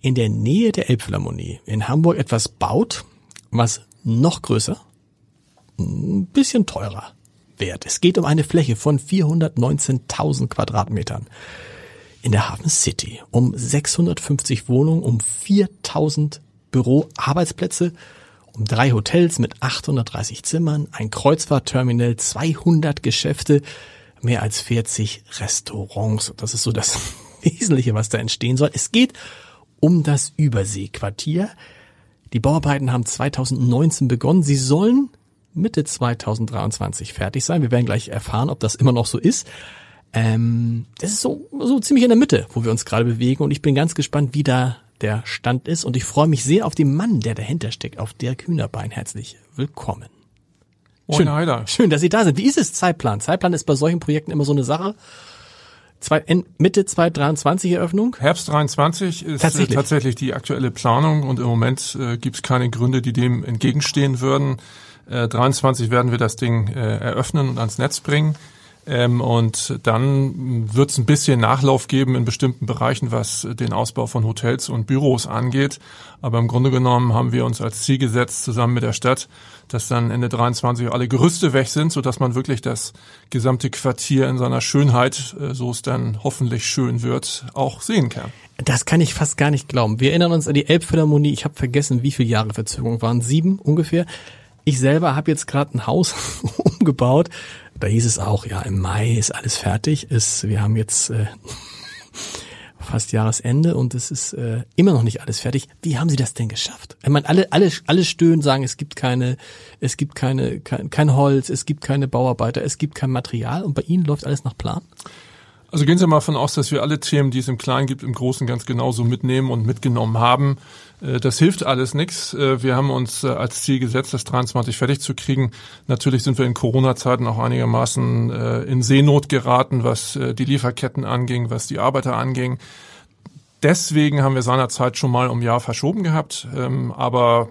in der Nähe der Elbphilharmonie in Hamburg etwas baut, was noch größer, ein bisschen teurer wird. Es geht um eine Fläche von 419.000 Quadratmetern in der Hafen City, um 650 Wohnungen, um 4.000 Büroarbeitsplätze, um drei Hotels mit 830 Zimmern, ein Kreuzfahrtterminal, 200 Geschäfte, mehr als 40 Restaurants. Das ist so das Wesentliche, was da entstehen soll. Es geht um das Überseequartier. Die Bauarbeiten haben 2019 begonnen. Sie sollen Mitte 2023 fertig sein. Wir werden gleich erfahren, ob das immer noch so ist. Ähm, das ist so, so ziemlich in der Mitte, wo wir uns gerade bewegen. Und ich bin ganz gespannt, wie da der Stand ist. Und ich freue mich sehr auf den Mann, der dahinter steckt, auf Dirk Hühnerbein. Herzlich willkommen. Moin, Schön, Heider. schön, dass Sie da sind. Wie ist es Zeitplan? Zeitplan ist bei solchen Projekten immer so eine Sache. Zwei, Mitte 2023 Eröffnung? Herbst 23 ist Tatsächlich. tatsächlich, tatsächlich die aktuelle Planung und im Moment äh, gibt es keine Gründe, die dem entgegenstehen würden. Äh, 23 werden wir das Ding äh, eröffnen und ans Netz bringen. Ähm, und dann wird es ein bisschen Nachlauf geben in bestimmten Bereichen, was den Ausbau von Hotels und Büros angeht. Aber im Grunde genommen haben wir uns als Ziel gesetzt, zusammen mit der Stadt, dass dann Ende 23 alle Gerüste weg sind, sodass man wirklich das gesamte Quartier in seiner Schönheit, äh, so es dann hoffentlich schön wird, auch sehen kann. Das kann ich fast gar nicht glauben. Wir erinnern uns an die Elbphilharmonie. Ich habe vergessen, wie viele Jahre Verzögerung waren. Sieben ungefähr. Ich selber habe jetzt gerade ein Haus umgebaut. Da hieß es auch, ja, im Mai ist alles fertig. Ist, wir haben jetzt äh, fast Jahresende und es ist äh, immer noch nicht alles fertig. Wie haben Sie das denn geschafft? Ich meine, alle, alle, alle stöhnen, sagen, es gibt keine, es gibt keine, kein, kein Holz, es gibt keine Bauarbeiter, es gibt kein Material und bei Ihnen läuft alles nach Plan? Also gehen Sie mal davon aus, dass wir alle Themen, die es im Kleinen gibt, im Großen ganz genauso mitnehmen und mitgenommen haben. Äh, Das hilft alles nichts. Wir haben uns äh, als Ziel gesetzt, das 23 fertig zu kriegen. Natürlich sind wir in Corona-Zeiten auch einigermaßen äh, in Seenot geraten, was äh, die Lieferketten anging, was die Arbeiter anging. Deswegen haben wir seinerzeit schon mal um Jahr verschoben gehabt. Ähm, aber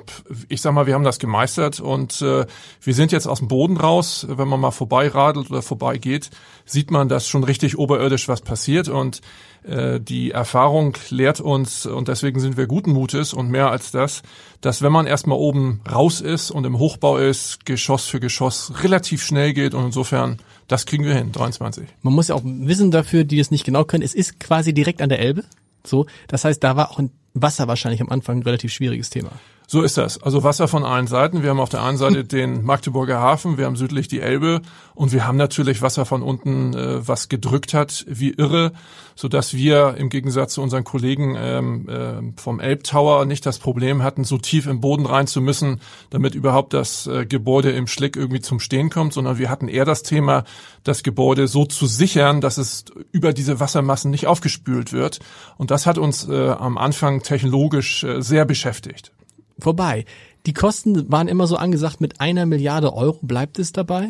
ich sag mal, wir haben das gemeistert und äh, wir sind jetzt aus dem Boden raus. Wenn man mal vorbeiradelt oder vorbeigeht, sieht man, dass schon richtig oberirdisch was passiert und äh, die Erfahrung lehrt uns und deswegen sind wir guten Mutes und mehr als das, dass wenn man erstmal oben raus ist und im Hochbau ist, Geschoss für Geschoss relativ schnell geht und insofern, das kriegen wir hin, 23. Man muss ja auch wissen dafür, die es nicht genau können, es ist quasi direkt an der Elbe. So, das heißt, da war auch ein Wasser wahrscheinlich am Anfang ein relativ schwieriges Thema. So ist das. Also Wasser von allen Seiten. Wir haben auf der einen Seite den Magdeburger Hafen, wir haben südlich die Elbe und wir haben natürlich Wasser von unten, äh, was gedrückt hat, wie irre, so dass wir im Gegensatz zu unseren Kollegen ähm, äh, vom Elbtower nicht das Problem hatten, so tief im Boden rein zu müssen, damit überhaupt das äh, Gebäude im Schlick irgendwie zum Stehen kommt, sondern wir hatten eher das Thema, das Gebäude so zu sichern, dass es über diese Wassermassen nicht aufgespült wird. Und das hat uns äh, am Anfang technologisch äh, sehr beschäftigt vorbei. Die Kosten waren immer so angesagt mit einer Milliarde Euro. Bleibt es dabei?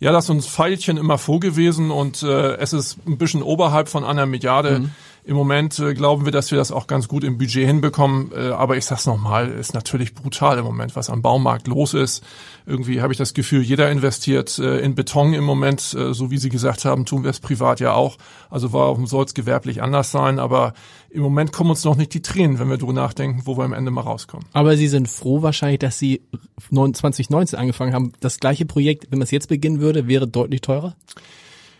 Ja, das ist uns Pfeilchen immer vor gewesen und äh, es ist ein bisschen oberhalb von einer Milliarde. Mhm. Im Moment äh, glauben wir, dass wir das auch ganz gut im Budget hinbekommen. Äh, aber ich sag's nochmal, ist natürlich brutal im Moment, was am Baumarkt los ist. Irgendwie habe ich das Gefühl, jeder investiert äh, in Beton im Moment. Äh, so wie Sie gesagt haben, tun wir es privat ja auch. Also warum soll es gewerblich anders sein? Aber im Moment kommen uns noch nicht die Tränen, wenn wir drüber nachdenken, wo wir am Ende mal rauskommen. Aber Sie sind froh wahrscheinlich, dass Sie 2019 angefangen haben. Das gleiche Projekt, wenn man es jetzt beginnen würde, wäre deutlich teurer?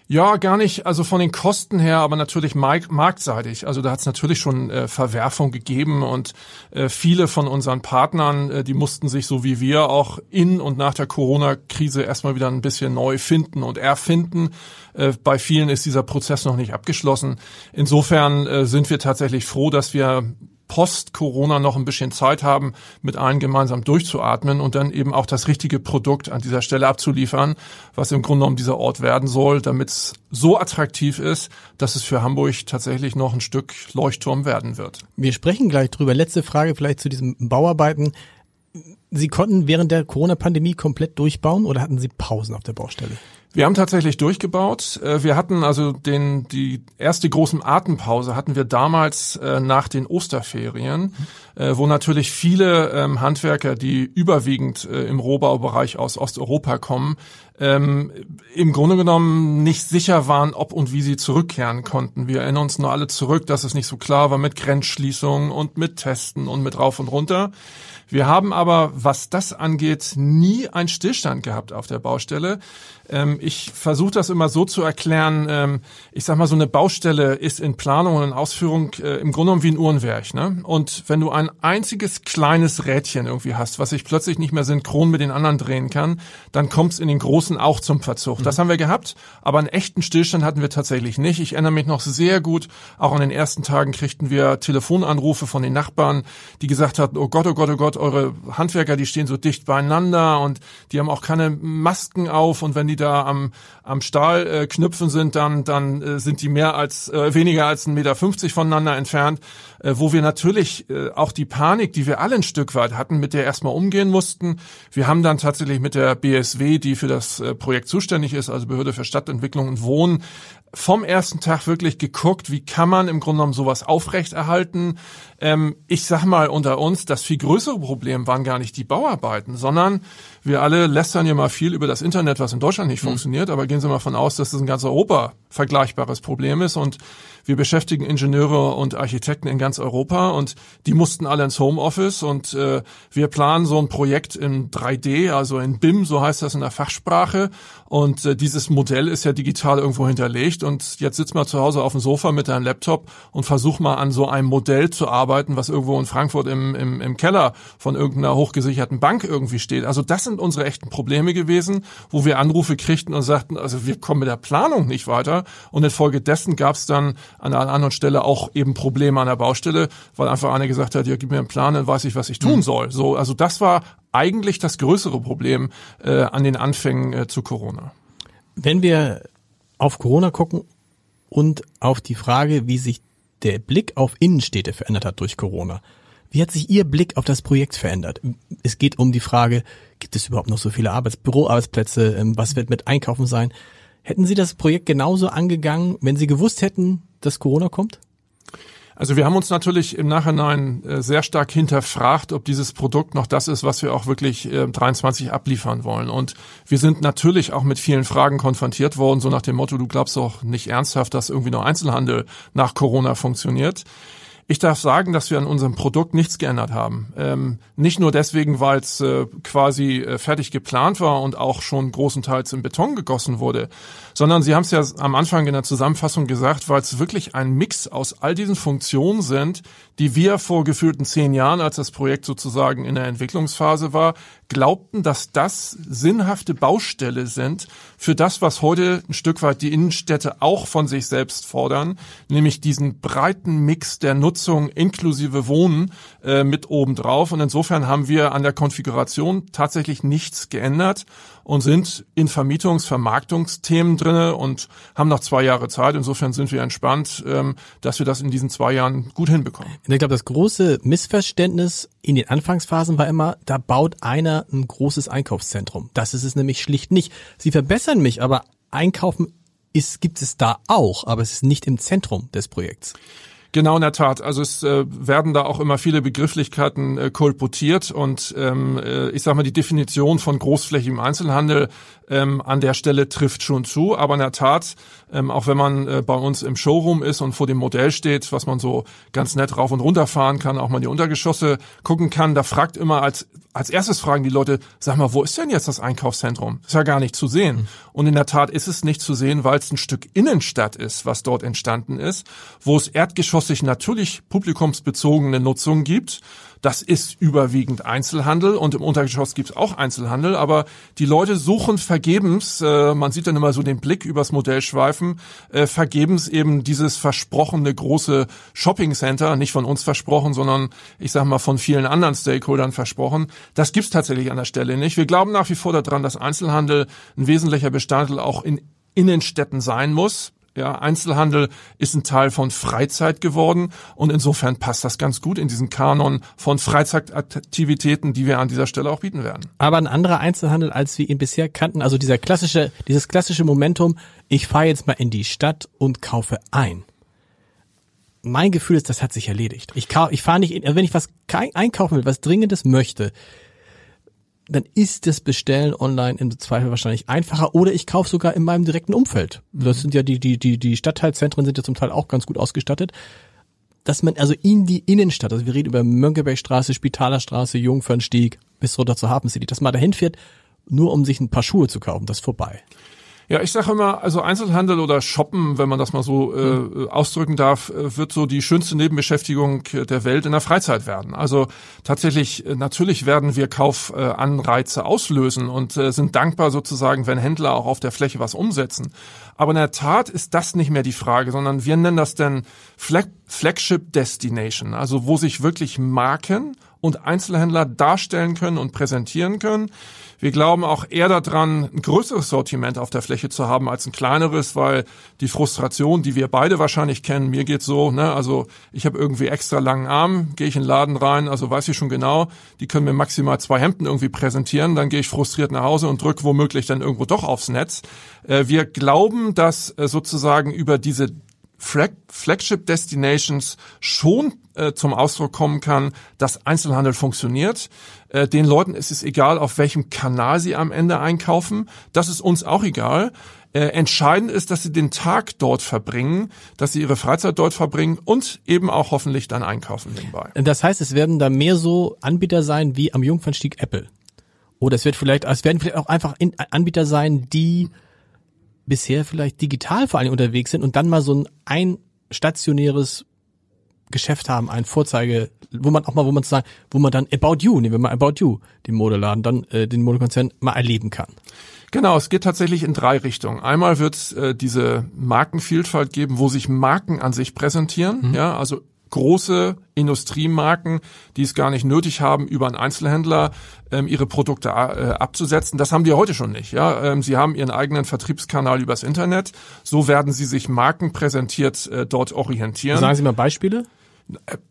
Ja, gar nicht. Also von den Kosten her, aber natürlich marktseitig. Also da hat es natürlich schon äh, Verwerfung gegeben und äh, viele von unseren Partnern, äh, die mussten sich so wie wir auch in und nach der Corona-Krise erstmal wieder ein bisschen neu finden und erfinden. Äh, bei vielen ist dieser Prozess noch nicht abgeschlossen. Insofern äh, sind wir tatsächlich froh, dass wir post-Corona noch ein bisschen Zeit haben, mit allen gemeinsam durchzuatmen und dann eben auch das richtige Produkt an dieser Stelle abzuliefern, was im Grunde genommen dieser Ort werden soll, damit es so attraktiv ist, dass es für Hamburg tatsächlich noch ein Stück Leuchtturm werden wird. Wir sprechen gleich drüber. Letzte Frage vielleicht zu diesen Bauarbeiten. Sie konnten während der Corona-Pandemie komplett durchbauen oder hatten Sie Pausen auf der Baustelle? Wir haben tatsächlich durchgebaut. Äh, wir hatten also den, die erste großen Atempause hatten wir damals äh, nach den Osterferien, äh, wo natürlich viele ähm, Handwerker, die überwiegend im Rohbaubereich aus Osteuropa kommen, ähm, im Grunde genommen nicht sicher waren, ob und wie sie zurückkehren konnten. Wir erinnern uns nur alle zurück, dass es nicht so klar war mit Grenzschließungen und mit Testen und mit rauf und runter. Wir haben aber, was das angeht, nie einen Stillstand gehabt auf der Baustelle. Ähm, ich versuche das immer so zu erklären. Ähm, ich sag mal, so eine Baustelle ist in Planung und in Ausführung äh, im Grunde genommen wie ein Uhrenwerk. Ne? Und wenn du ein einziges kleines Rädchen irgendwie hast, was sich plötzlich nicht mehr synchron mit den anderen drehen kann, dann kommt es in den großen auch zum Verzug. Mhm. Das haben wir gehabt, aber einen echten Stillstand hatten wir tatsächlich nicht. Ich erinnere mich noch sehr gut, auch an den ersten Tagen kriegten wir Telefonanrufe von den Nachbarn, die gesagt hatten, oh Gott, oh Gott, oh Gott, eure Handwerker, die stehen so dicht beieinander und die haben auch keine Masken auf und wenn die da am, am Stahl äh, knüpfen sind, dann, dann äh, sind die mehr als äh, weniger als 1,50 Meter voneinander entfernt, äh, wo wir natürlich äh, auch die Panik, die wir alle ein Stück weit hatten, mit der erstmal umgehen mussten. Wir haben dann tatsächlich mit der BSW, die für das äh, Projekt zuständig ist, also Behörde für Stadtentwicklung und Wohnen, vom ersten Tag wirklich geguckt, wie kann man im Grunde genommen sowas aufrechterhalten. Ähm, ich sag mal unter uns, das viel größere Problem waren gar nicht die Bauarbeiten, sondern wir alle lästern ja mal viel über das Internet, was in Deutschland nicht mhm. funktioniert, aber gehen Sie mal von aus, dass das in ganz Europa vergleichbares Problem ist und wir beschäftigen Ingenieure und Architekten in ganz Europa und die mussten alle ins Homeoffice und äh, wir planen so ein Projekt in 3D, also in BIM, so heißt das in der Fachsprache. Und äh, dieses Modell ist ja digital irgendwo hinterlegt und jetzt sitzt man zu Hause auf dem Sofa mit deinem Laptop und versuch mal an so einem Modell zu arbeiten, was irgendwo in Frankfurt im, im, im Keller von irgendeiner hochgesicherten Bank irgendwie steht. Also das sind unsere echten Probleme gewesen, wo wir Anrufe kriegten und sagten, also wir kommen mit der Planung nicht weiter. Und infolgedessen gab es dann an einer anderen Stelle auch eben Probleme an der Baustelle, weil einfach einer gesagt hat, ja, gib mir einen Plan, dann weiß ich, was ich tun mhm. soll. So, also das war eigentlich das größere Problem äh, an den Anfängen äh, zu Corona. Wenn wir auf Corona gucken und auf die Frage, wie sich der Blick auf Innenstädte verändert hat durch Corona. Wie hat sich Ihr Blick auf das Projekt verändert? Es geht um die Frage, gibt es überhaupt noch so viele Arbeits Büroarbeitsplätze? Ähm, was wird mit Einkaufen sein? Hätten Sie das Projekt genauso angegangen, wenn Sie gewusst hätten, dass Corona kommt? Also wir haben uns natürlich im Nachhinein äh, sehr stark hinterfragt, ob dieses Produkt noch das ist, was wir auch wirklich äh, 23 abliefern wollen. Und wir sind natürlich auch mit vielen Fragen konfrontiert worden, so nach dem Motto, du glaubst doch nicht ernsthaft, dass irgendwie noch Einzelhandel nach Corona funktioniert. Ich darf sagen, dass wir an unserem Produkt nichts geändert haben. Ähm, nicht nur deswegen, weil es äh, quasi äh, fertig geplant war und auch schon großenteils in Beton gegossen wurde, sondern Sie haben es ja am Anfang in der Zusammenfassung gesagt, weil es wirklich ein Mix aus all diesen Funktionen sind, die wir vor gefühlten zehn Jahren, als das Projekt sozusagen in der Entwicklungsphase war, glaubten, dass das sinnhafte Baustelle sind für das, was heute ein Stück weit die Innenstädte auch von sich selbst fordern, nämlich diesen breiten Mix der Nutzung inklusive Wohnen äh, mit oben drauf. Und insofern haben wir an der Konfiguration tatsächlich nichts geändert und sind in Vermietungs-Vermarktungsthemen drinne und haben noch zwei Jahre Zeit. Insofern sind wir entspannt, ähm, dass wir das in diesen zwei Jahren gut hinbekommen. Ich glaube, das große Missverständnis in den Anfangsphasen war immer, da baut einer ein großes Einkaufszentrum. Das ist es nämlich schlicht nicht. Sie verbessern mich, aber Einkaufen ist, gibt es da auch, aber es ist nicht im Zentrum des Projekts. Genau, in der Tat. Also es äh, werden da auch immer viele Begrifflichkeiten äh, kolportiert und ähm, äh, ich sage mal, die Definition von großflächigem Einzelhandel ähm, an der Stelle trifft schon zu. Aber in der Tat, ähm, auch wenn man äh, bei uns im Showroom ist und vor dem Modell steht, was man so ganz nett rauf und runter fahren kann, auch mal die Untergeschosse gucken kann, da fragt immer als als erstes fragen die Leute, sag mal, wo ist denn jetzt das Einkaufszentrum? Ist ja gar nicht zu sehen. Mhm. Und in der Tat ist es nicht zu sehen, weil es ein Stück Innenstadt ist, was dort entstanden ist, wo es erdgeschossig natürlich publikumsbezogene Nutzung gibt das ist überwiegend Einzelhandel und im Untergeschoss gibt's auch Einzelhandel, aber die Leute suchen vergebens, äh, man sieht dann immer so den Blick übers Modell schweifen, äh, vergebens eben dieses versprochene große Shopping Center, nicht von uns versprochen, sondern ich sag mal von vielen anderen Stakeholdern versprochen. Das gibt's tatsächlich an der Stelle nicht. Wir glauben nach wie vor daran, dass Einzelhandel ein wesentlicher Bestandteil auch in Innenstädten sein muss. Ja, Einzelhandel ist ein Teil von Freizeit geworden und insofern passt das ganz gut in diesen Kanon von Freizeitaktivitäten, die wir an dieser Stelle auch bieten werden. Aber ein anderer Einzelhandel, als wir ihn bisher kannten, also dieser klassische, dieses klassische Momentum, ich fahre jetzt mal in die Stadt und kaufe ein. Mein Gefühl ist, das hat sich erledigt. Ich, ich fahre nicht, in, wenn ich was einkaufen will, was Dringendes möchte, dann ist das Bestellen online im Zweifel wahrscheinlich einfacher oder ich kaufe sogar in meinem direkten Umfeld. Das sind ja die, die, die, die Stadtteilzentren sind ja zum Teil auch ganz gut ausgestattet. Dass man also in die Innenstadt, also wir reden über Mönckebergstraße, Spitalerstraße, Jungfernstieg bis runter zur Hafen City, dass man dahin fährt, nur um sich ein paar Schuhe zu kaufen, das ist vorbei. Ja, ich sage immer, also Einzelhandel oder Shoppen, wenn man das mal so äh, mhm. ausdrücken darf, äh, wird so die schönste Nebenbeschäftigung der Welt in der Freizeit werden. Also tatsächlich, äh, natürlich werden wir Kaufanreize auslösen und äh, sind dankbar sozusagen, wenn Händler auch auf der Fläche was umsetzen. Aber in der Tat ist das nicht mehr die Frage, sondern wir nennen das denn Flag Flagship Destination, also wo sich wirklich Marken und Einzelhändler darstellen können und präsentieren können. Wir glauben auch eher daran, ein größeres Sortiment auf der Fläche zu haben als ein kleineres, weil die Frustration, die wir beide wahrscheinlich kennen, mir geht so, ne, also ich habe irgendwie extra langen Arm, gehe ich in den Laden rein, also weiß ich schon genau, die können mir maximal zwei Hemden irgendwie präsentieren, dann gehe ich frustriert nach Hause und drücke womöglich dann irgendwo doch aufs Netz. Äh, wir glauben, dass äh, sozusagen über diese Flagship Destinations schon äh, zum Ausdruck kommen kann, dass Einzelhandel funktioniert. Äh, den Leuten ist es egal, auf welchem Kanal sie am Ende einkaufen. Das ist uns auch egal. Äh, entscheidend ist, dass sie den Tag dort verbringen, dass sie ihre Freizeit dort verbringen und eben auch hoffentlich dann einkaufen nebenbei. Das heißt, es werden da mehr so Anbieter sein wie am Jungfernstieg Apple. Oder es wird vielleicht, es werden vielleicht auch einfach Anbieter sein, die bisher vielleicht digital vor allem unterwegs sind und dann mal so ein, ein stationäres Geschäft haben, ein Vorzeige, wo man auch mal, wo man sagen, wo man dann About You, nehmen wir mal About You, den Modeladen, dann äh, den Modekonzern mal erleben kann. Genau, es geht tatsächlich in drei Richtungen. Einmal wird es äh, diese Markenvielfalt geben, wo sich Marken an sich präsentieren, mhm. ja, also große Industriemarken, die es gar nicht nötig haben, über einen Einzelhändler ähm, ihre Produkte äh, abzusetzen. Das haben die heute schon nicht. Ja, ähm, sie haben ihren eigenen Vertriebskanal übers Internet. So werden sie sich markenpräsentiert äh, dort orientieren. Sagen Sie mal Beispiele.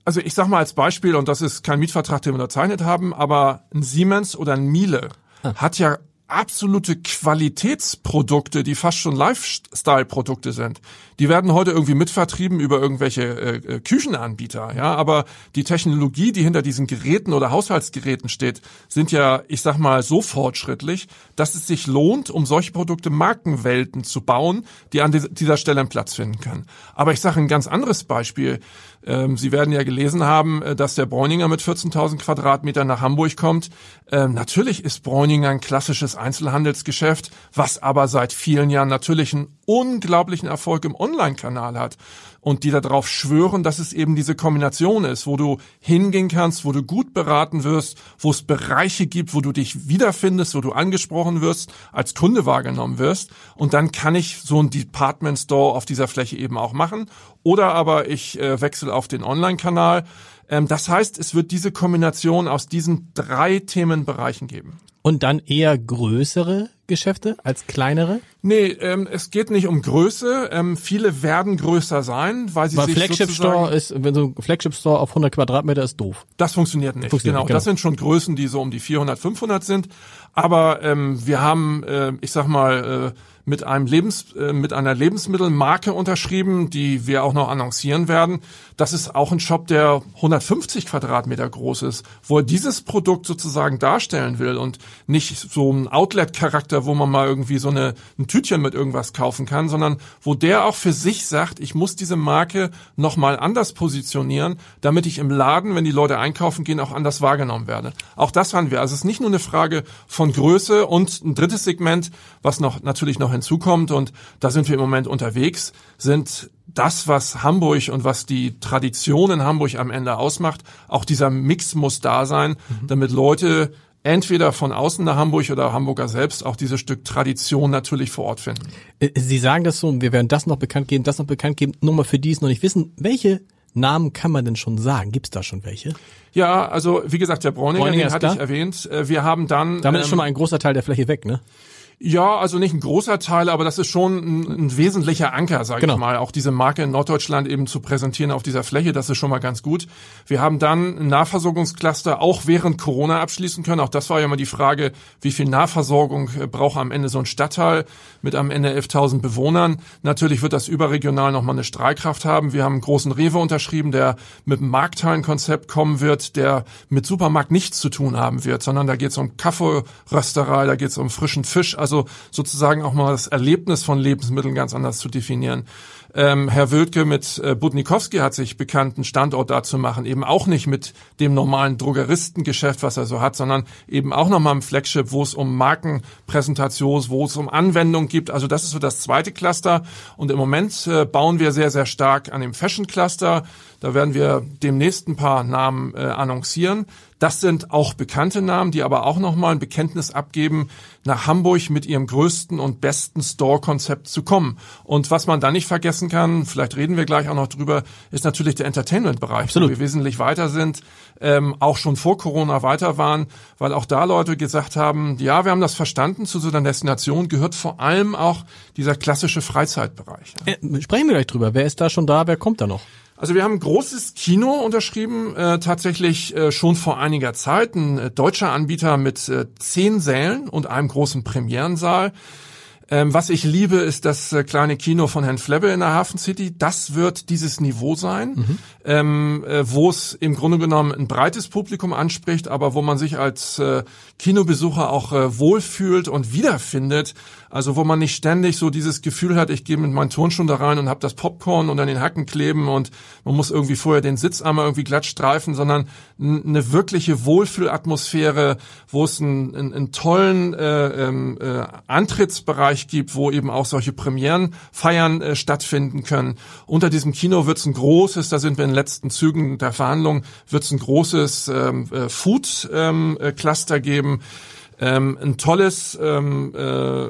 Also ich sage mal als Beispiel, und das ist kein Mietvertrag, den wir unterzeichnet haben, aber ein Siemens oder ein Miele ah. hat ja absolute Qualitätsprodukte, die fast schon Lifestyle-Produkte sind. Die werden heute irgendwie mitvertrieben über irgendwelche äh, äh, Küchenanbieter, ja, aber die Technologie, die hinter diesen Geräten oder Haushaltsgeräten steht, sind ja, ich sag mal, so fortschrittlich, dass es sich lohnt, um solche Produkte Markenwelten zu bauen, die an dieser Stelle einen Platz finden können. Aber ich sage ein ganz anderes Beispiel. Ähm, Sie werden ja gelesen haben, äh, dass der Bräuninger mit 14.000 Quadratmetern nach Hamburg kommt. Ähm, natürlich ist Bräuninger ein klassisches Einzelhandelsgeschäft, was aber seit vielen Jahren natürlich einen unglaublichen Erfolg im Online-Kanal hat und die darauf schwören, dass es eben diese Kombination ist, wo du hingehen kannst, wo du gut beraten wirst, wo es Bereiche gibt, wo du dich wiederfindest, wo du angesprochen wirst, als Kunde wahrgenommen wirst. Und dann kann ich so ein Department Store auf dieser Fläche eben auch machen. Oder aber ich äh, wechsle auf den Online-Kanal. Ähm, das heißt, es wird diese Kombination aus diesen drei Themenbereichen geben. Und dann eher größere Geschäfte als kleinere? Nee, ähm, es geht nicht um Größe. Ähm, viele werden größer sein, weil sie weil sich Flagship Store ist, wenn so ein Flagship Store auf 100 Quadratmeter ist doof. Das funktioniert nicht. Funktioniert genau. genau, das sind schon Größen, die so um die 400, 500 sind. Aber ähm, wir haben, äh, ich sag mal, äh, mit einem Lebens, äh, mit einer Lebensmittelmarke unterschrieben, die wir auch noch annoncieren werden. Das ist auch ein Shop, der 150 Quadratmeter groß ist, wo er dieses Produkt sozusagen darstellen will und nicht so ein Outlet-Charakter, wo man mal irgendwie so eine, ein Tütchen mit irgendwas kaufen kann, sondern wo der auch für sich sagt, ich muss diese Marke nochmal anders positionieren, damit ich im Laden, wenn die Leute einkaufen gehen, auch anders wahrgenommen werde. Auch das haben wir. Also es ist nicht nur eine Frage von Größe und ein drittes Segment, was noch natürlich noch hinzukommt und da sind wir im Moment unterwegs, sind das, was Hamburg und was die Tradition in Hamburg am Ende ausmacht, auch dieser Mix muss da sein, mhm. damit Leute entweder von außen nach Hamburg oder Hamburger selbst auch dieses Stück Tradition natürlich vor Ort finden. Äh, Sie sagen das so, wir werden das noch bekannt geben, das noch bekannt geben, nur mal für die es noch nicht wissen, welche Namen kann man denn schon sagen? Gibt es da schon welche? Ja, also wie gesagt, der Bräuninger, Bräuninger den hatte ich erwähnt. Äh, wir haben dann. Damit ähm, ist schon mal ein großer Teil der Fläche weg, ne? Ja, also nicht ein großer Teil, aber das ist schon ein, ein wesentlicher Anker, sage genau. ich mal, auch diese Marke in Norddeutschland eben zu präsentieren auf dieser Fläche, das ist schon mal ganz gut. Wir haben dann ein Nahversorgungscluster auch während Corona abschließen können. Auch das war ja immer die Frage, wie viel Nahversorgung braucht am Ende so ein Stadtteil mit am Ende 11.000 Bewohnern. Natürlich wird das überregional nochmal eine Strahlkraft haben. Wir haben einen großen Rewe unterschrieben, der mit einem Markthallenkonzept kommen wird, der mit Supermarkt nichts zu tun haben wird, sondern da geht es um Kaffeerösterei, da geht es um frischen Fisch, also also sozusagen auch mal das Erlebnis von Lebensmitteln ganz anders zu definieren. Ähm, Herr Wödke mit äh, Budnikowski hat sich bekannt, einen Standort da zu machen, eben auch nicht mit dem normalen Drogeristengeschäft, was er so hat, sondern eben auch nochmal im Flagship, wo es um Markenpräsentation, wo es um Anwendung gibt. Also das ist so das zweite Cluster. Und im Moment äh, bauen wir sehr, sehr stark an dem Fashion Cluster. Da werden wir demnächst ein paar Namen äh, annoncieren. Das sind auch bekannte Namen, die aber auch nochmal ein Bekenntnis abgeben, nach Hamburg mit ihrem größten und besten Store-Konzept zu kommen. Und was man da nicht vergessen kann, vielleicht reden wir gleich auch noch drüber, ist natürlich der Entertainment-Bereich, wo wir wesentlich weiter sind, ähm, auch schon vor Corona weiter waren, weil auch da Leute gesagt haben, ja, wir haben das verstanden, zu so einer Destination gehört vor allem auch dieser klassische Freizeitbereich. Äh, sprechen wir gleich drüber. Wer ist da schon da? Wer kommt da noch? Also wir haben ein großes Kino unterschrieben, äh, tatsächlich äh, schon vor einiger Zeit. Ein äh, deutscher Anbieter mit äh, zehn Sälen und einem großen Premierensaal. Ähm, was ich liebe, ist das äh, kleine Kino von Herrn Flebbe in der Hafen City. Das wird dieses Niveau sein, mhm. ähm, äh, wo es im Grunde genommen ein breites Publikum anspricht, aber wo man sich als äh, Kinobesucher auch äh, wohlfühlt und wiederfindet. Also wo man nicht ständig so dieses Gefühl hat, ich gehe mit meinen Turnschuhen da rein und habe das Popcorn und an den Hacken kleben und man muss irgendwie vorher den Sitz einmal irgendwie glatt streifen, sondern eine wirkliche Wohlfühlatmosphäre, wo es einen, einen, einen tollen äh, äh, Antrittsbereich gibt, wo eben auch solche Premierenfeiern äh, stattfinden können. Unter diesem Kino wird es ein großes, da sind wir in den letzten Zügen der Verhandlungen, wird es ein großes ähm, äh, Food-Cluster ähm, geben ähm, ein tolles ähm, äh,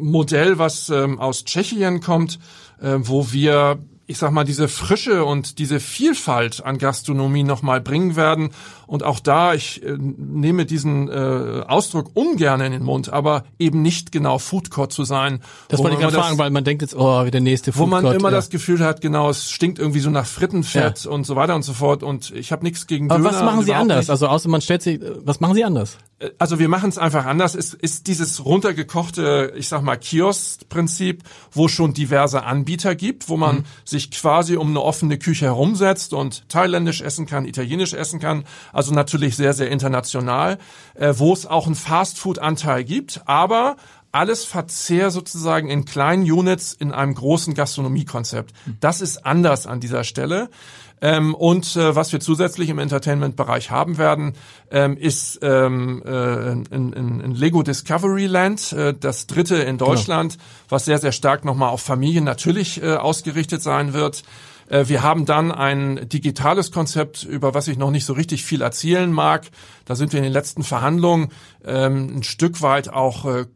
Modell, was ähm, aus Tschechien kommt, äh, wo wir ich sag mal, diese Frische und diese Vielfalt an Gastronomie nochmal bringen werden. Und auch da, ich äh, nehme diesen äh, Ausdruck ungern in den Mund, aber eben nicht genau Food Court zu sein. Das wollte ich gerade fragen, weil man denkt jetzt, oh, wie der nächste Food Court. Wo man immer ja. das Gefühl hat, genau, es stinkt irgendwie so nach Frittenfett ja. und so weiter und so fort. Und ich habe nichts gegen aber Döner. was machen Sie anders? Nicht. Also außer man stellt sich, was machen Sie anders? Äh, also wir machen es einfach anders. Es ist dieses runtergekochte, ich sag mal, Kiosk-Prinzip, wo schon diverse Anbieter gibt, wo man mhm. sich quasi um eine offene Küche herumsetzt und thailändisch essen kann, italienisch essen kann. Also natürlich sehr, sehr international, äh, wo es auch einen Fast-Food-Anteil gibt, aber alles Verzehr sozusagen in kleinen Units in einem großen Gastronomiekonzept. Mhm. Das ist anders an dieser Stelle. Ähm, und äh, was wir zusätzlich im Entertainment-Bereich haben werden, ähm, ist ähm, äh, ein, ein, ein Lego Discovery Land, äh, das dritte in genau. Deutschland, genau. was sehr, sehr stark nochmal auf Familien natürlich äh, ausgerichtet sein wird. Äh, wir haben dann ein digitales Konzept, über was ich noch nicht so richtig viel erzählen mag. Da sind wir in den letzten Verhandlungen ähm, ein Stück weit auch äh,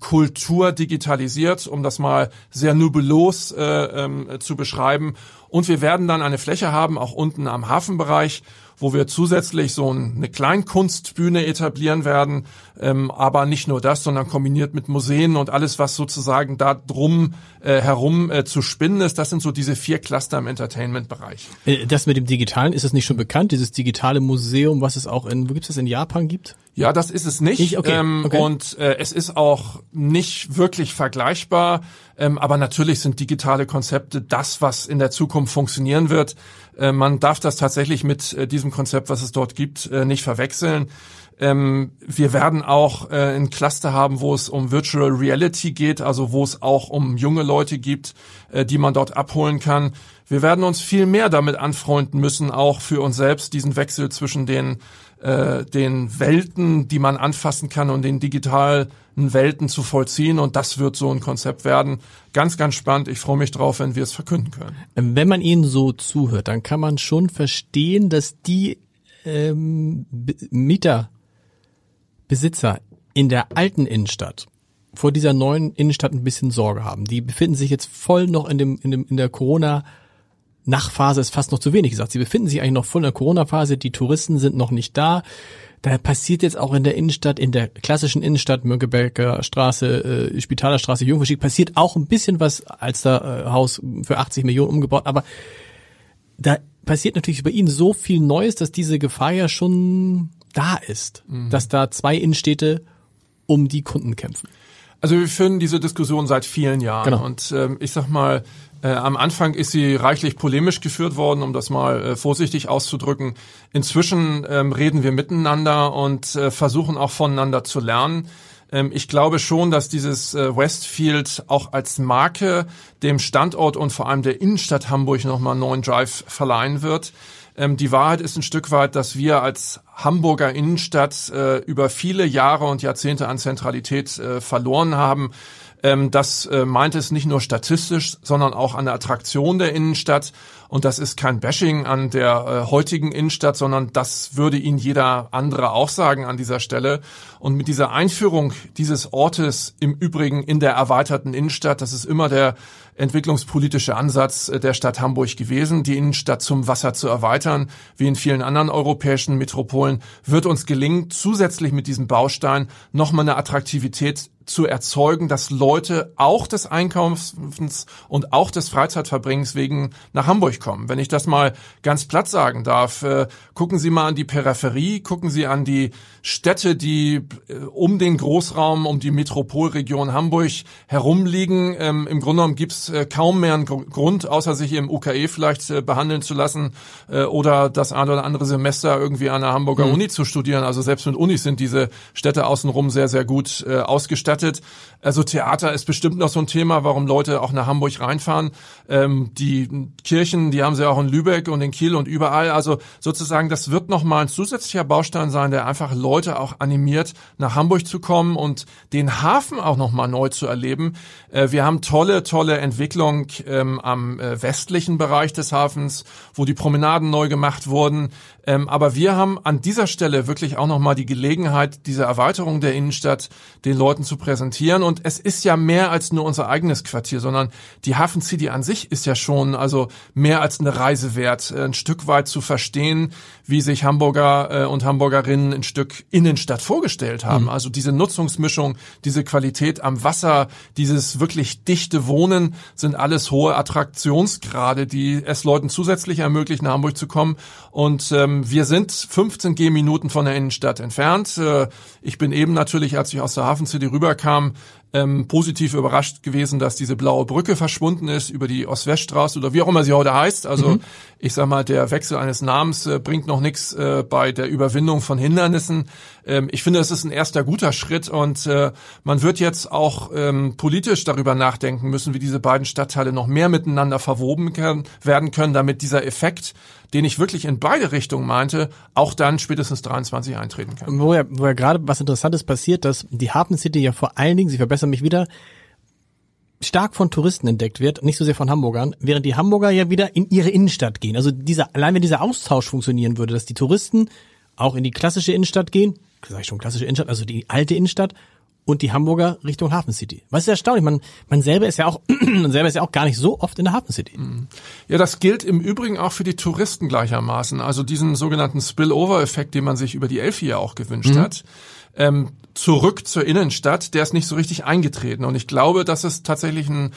Kultur digitalisiert, um das mal sehr nubelos äh, ähm, zu beschreiben. Und wir werden dann eine Fläche haben, auch unten am Hafenbereich, wo wir zusätzlich so eine Kleinkunstbühne etablieren werden, ähm, aber nicht nur das, sondern kombiniert mit Museen und alles, was sozusagen da drum äh, herum äh, zu spinnen ist. Das sind so diese vier Cluster im Entertainment-Bereich. Äh, das mit dem Digitalen, ist das nicht schon bekannt? Dieses digitale Museum, was es auch in, wo gibt es das in Japan gibt? Ja, das ist es nicht. Ich, okay, ähm, okay. Und äh, es ist auch nicht wirklich vergleichbar. Ähm, aber natürlich sind digitale Konzepte das, was in der Zukunft funktionieren wird. Äh, man darf das tatsächlich mit äh, diesem Konzept, was es dort gibt, äh, nicht verwechseln. Ähm, wir werden auch ein Cluster haben, wo es um Virtual Reality geht, also wo es auch um junge Leute gibt, die man dort abholen kann. Wir werden uns viel mehr damit anfreunden müssen, auch für uns selbst diesen Wechsel zwischen den den Welten, die man anfassen kann und den digitalen Welten zu vollziehen. Und das wird so ein Konzept werden. Ganz, ganz spannend. Ich freue mich drauf, wenn wir es verkünden können. Wenn man ihnen so zuhört, dann kann man schon verstehen, dass die ähm, Mieter, Besitzer in der alten Innenstadt vor dieser neuen Innenstadt ein bisschen Sorge haben. Die befinden sich jetzt voll noch in dem in dem in der Corona Nachphase ist fast noch zu wenig gesagt. Sie befinden sich eigentlich noch voll in der Corona-Phase, die Touristen sind noch nicht da. Da passiert jetzt auch in der Innenstadt, in der klassischen Innenstadt, Mönckeberger Straße, äh, Spitaler Straße, Jungfernstieg, passiert auch ein bisschen was, als da äh, Haus für 80 Millionen umgebaut, aber da passiert natürlich bei Ihnen so viel Neues, dass diese Gefahr ja schon da ist, mhm. dass da zwei Innenstädte um die Kunden kämpfen. Also wir führen diese Diskussion seit vielen Jahren genau. und ähm, ich sag mal, äh, am Anfang ist sie reichlich polemisch geführt worden, um das mal äh, vorsichtig auszudrücken. Inzwischen ähm, reden wir miteinander und äh, versuchen auch voneinander zu lernen. Ähm, ich glaube schon, dass dieses äh, Westfield auch als Marke dem Standort und vor allem der Innenstadt Hamburg nochmal einen neuen Drive verleihen wird. Ähm, die Wahrheit ist ein Stück weit, dass wir als Hamburger Innenstadt äh, über viele Jahre und Jahrzehnte an Zentralität verloren haben. Ähm, das äh, meint es nicht nur statistisch, sondern auch an der Attraktion der Innenstadt. Und das ist kein Bashing an der äh, heutigen Innenstadt, sondern das würde Ihnen jeder andere auch sagen an dieser Stelle. Und mit dieser Einführung dieses Ortes im Übrigen in der erweiterten Innenstadt, das ist immer der entwicklungspolitische Ansatz äh, der Stadt Hamburg gewesen, die Innenstadt zum Wasser zu erweitern, wie in vielen anderen europäischen Metropolen, wird uns gelingen, zusätzlich mit diesem Baustein nochmal eine Attraktivität zu erzeugen, dass Leute auch des Einkaufens und auch des Freizeitverbringens wegen nach Hamburg kommen. Wenn ich das mal ganz platt sagen darf, äh, gucken Sie mal an die Peripherie, gucken Sie an die Städte, die äh, um den Großraum, um die Metropolregion Hamburg herumliegen. Ähm, Im Grunde genommen gibt's äh, kaum mehr einen Grund, außer sich im UKE vielleicht äh, behandeln zu lassen äh, oder das ein oder andere Semester irgendwie an der Hamburger mhm. Uni zu studieren. Also selbst mit Unis sind diese Städte außenrum sehr, sehr gut äh, ausgestattet. Also Theater ist bestimmt noch so ein Thema, warum Leute auch nach Hamburg reinfahren. Ähm, die Kirchen, die haben sie auch in Lübeck und in Kiel und überall. Also sozusagen, das wird nochmal ein zusätzlicher Baustein sein, der einfach Leute auch animiert, nach Hamburg zu kommen und den Hafen auch nochmal neu zu erleben. Äh, wir haben tolle, tolle Entwicklung ähm, am äh, westlichen Bereich des Hafens, wo die Promenaden neu gemacht wurden. Ähm, aber wir haben an dieser Stelle wirklich auch nochmal die Gelegenheit, diese Erweiterung der Innenstadt den Leuten zu präsentieren. Und es ist ja mehr als nur unser eigenes Quartier, sondern die Hafen City an sich ist ja schon also mehr als eine Reise wert, ein Stück weit zu verstehen, wie sich Hamburger äh, und Hamburgerinnen ein Stück Innenstadt vorgestellt haben. Mhm. Also diese Nutzungsmischung, diese Qualität am Wasser, dieses wirklich dichte Wohnen sind alles hohe Attraktionsgrade, die es Leuten zusätzlich ermöglichen, nach Hamburg zu kommen. Und ähm, wir sind 15 Gehminuten von der Innenstadt entfernt. Äh, ich bin eben natürlich, als ich aus der Hafen City rüberkam, ähm, positiv überrascht gewesen, dass diese blaue Brücke verschwunden ist über die Ost-West-Straße oder wie auch immer sie heute heißt. Also mhm. ich sag mal, der Wechsel eines Namens äh, bringt noch nichts äh, bei der Überwindung von Hindernissen. Ähm, ich finde, es ist ein erster guter Schritt und äh, man wird jetzt auch ähm, politisch darüber nachdenken müssen, wie diese beiden Stadtteile noch mehr miteinander verwoben können, werden können, damit dieser Effekt den ich wirklich in beide Richtungen meinte, auch dann spätestens 23 eintreten kann. Wo ja, wo ja gerade was Interessantes passiert, dass die Hafen City ja vor allen Dingen, sie verbessern mich wieder, stark von Touristen entdeckt wird, nicht so sehr von Hamburgern, während die Hamburger ja wieder in ihre Innenstadt gehen. Also dieser, allein wenn dieser Austausch funktionieren würde, dass die Touristen auch in die klassische Innenstadt gehen, sag ich schon klassische Innenstadt, also die alte Innenstadt, und die Hamburger Richtung Hafen City. Was ist erstaunlich, man, man selber ist ja auch, man selber ist ja auch gar nicht so oft in der Hafen City. Mhm. Ja, das gilt im Übrigen auch für die Touristen gleichermaßen. Also diesen sogenannten Spillover-Effekt, den man sich über die Elfi ja auch gewünscht mhm. hat. Ähm, zurück zur Innenstadt, der ist nicht so richtig eingetreten. Und ich glaube, dass es tatsächlich ein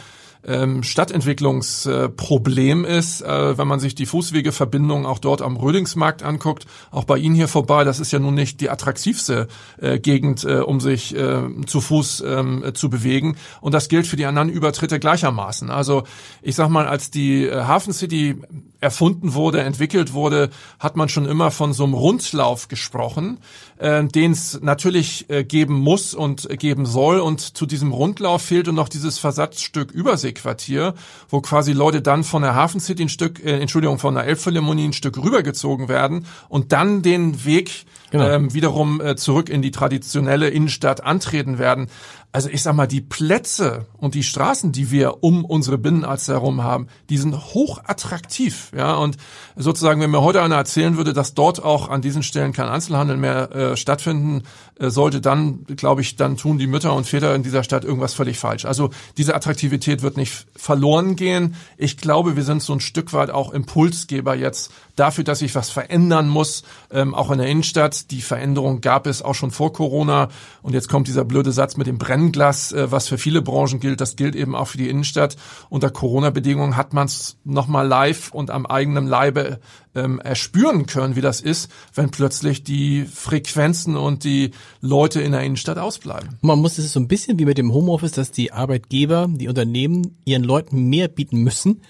ähm, Stadtentwicklungsproblem ist, äh, wenn man sich die Fußwegeverbindung auch dort am Rödingsmarkt anguckt, auch bei Ihnen hier vorbei, das ist ja nun nicht die attraktivste äh, Gegend, äh, um sich äh, zu Fuß ähm, zu bewegen. Und das gilt für die anderen Übertritte gleichermaßen. Also ich sag mal, als die äh, Hafen City erfunden wurde, entwickelt wurde, hat man schon immer von so einem Rundlauf gesprochen, äh, den es natürlich äh, geben muss und geben soll. Und zu diesem Rundlauf fehlte noch dieses Versatzstück Übersee Ostseequartier, wo quasi Leute dann von der Hafen City ein Stück, äh, Entschuldigung, von der Elbphilharmonie ein Stück rübergezogen werden und dann den Weg genau. ähm, wiederum äh, zurück in die traditionelle Innenstadt antreten werden. Also ich sag mal, die Plätze und die Straßen, die wir um unsere Binnenalster herum haben, die sind hoch attraktiv. Ja, und sozusagen, wenn mir heute einer erzählen würde, dass dort auch an diesen Stellen kein Einzelhandel mehr äh, stattfinden äh, sollte, dann, glaube ich, dann tun die Mütter und Väter in dieser Stadt irgendwas völlig falsch. Also diese Attraktivität wird nicht verloren gehen. Ich glaube, wir sind so ein Stück weit auch Impulsgeber jetzt dafür, dass sich was verändern muss, ähm, auch in der Innenstadt. Die Veränderung gab es auch schon vor Corona. Und jetzt kommt dieser blöde Satz mit dem Brennglas, äh, was für viele Branchen gilt. Das gilt eben auch für die Innenstadt. Unter Corona-Bedingungen hat man es nochmal live und am eigenen Leibe ähm, erspüren können, wie das ist, wenn plötzlich die Frequenzen und die Leute in der Innenstadt ausbleiben. Man muss es so ein bisschen wie mit dem Homeoffice, dass die Arbeitgeber, die Unternehmen ihren Leuten mehr bieten müssen,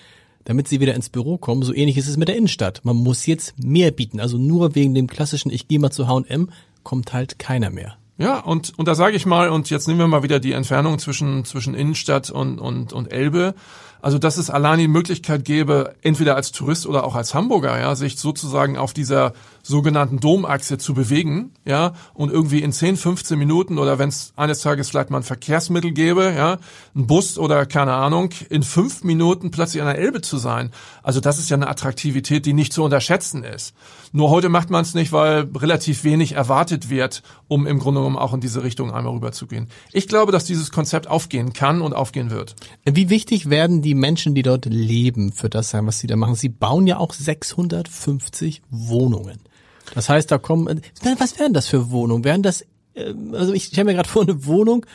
damit sie wieder ins Büro kommen. So ähnlich ist es mit der Innenstadt. Man muss jetzt mehr bieten. Also nur wegen dem klassischen Ich gehe mal zu H&M kommt halt keiner mehr. Ja, und, und da sage ich mal, und jetzt nehmen wir mal wieder die Entfernung zwischen, zwischen Innenstadt und, und, und Elbe. Also, dass es allein die Möglichkeit gäbe, entweder als Tourist oder auch als Hamburger, ja, sich sozusagen auf dieser sogenannten Domachse zu bewegen, ja, und irgendwie in 10, 15 Minuten oder wenn es eines Tages vielleicht mal ein Verkehrsmittel gäbe, ja, ein Bus oder keine Ahnung, in fünf Minuten plötzlich an der Elbe zu sein. Also das ist ja eine Attraktivität, die nicht zu unterschätzen ist. Nur heute macht man es nicht, weil relativ wenig erwartet wird, um im Grunde genommen auch in diese Richtung einmal rüberzugehen. Ich glaube, dass dieses Konzept aufgehen kann und aufgehen wird. Wie wichtig werden die Menschen, die dort leben, für das sein, was sie da machen? Sie bauen ja auch 650 Wohnungen. Das heißt, da kommen, was wären das für Wohnungen? Wären das, ähm, also ich stelle mir gerade vor, eine Wohnung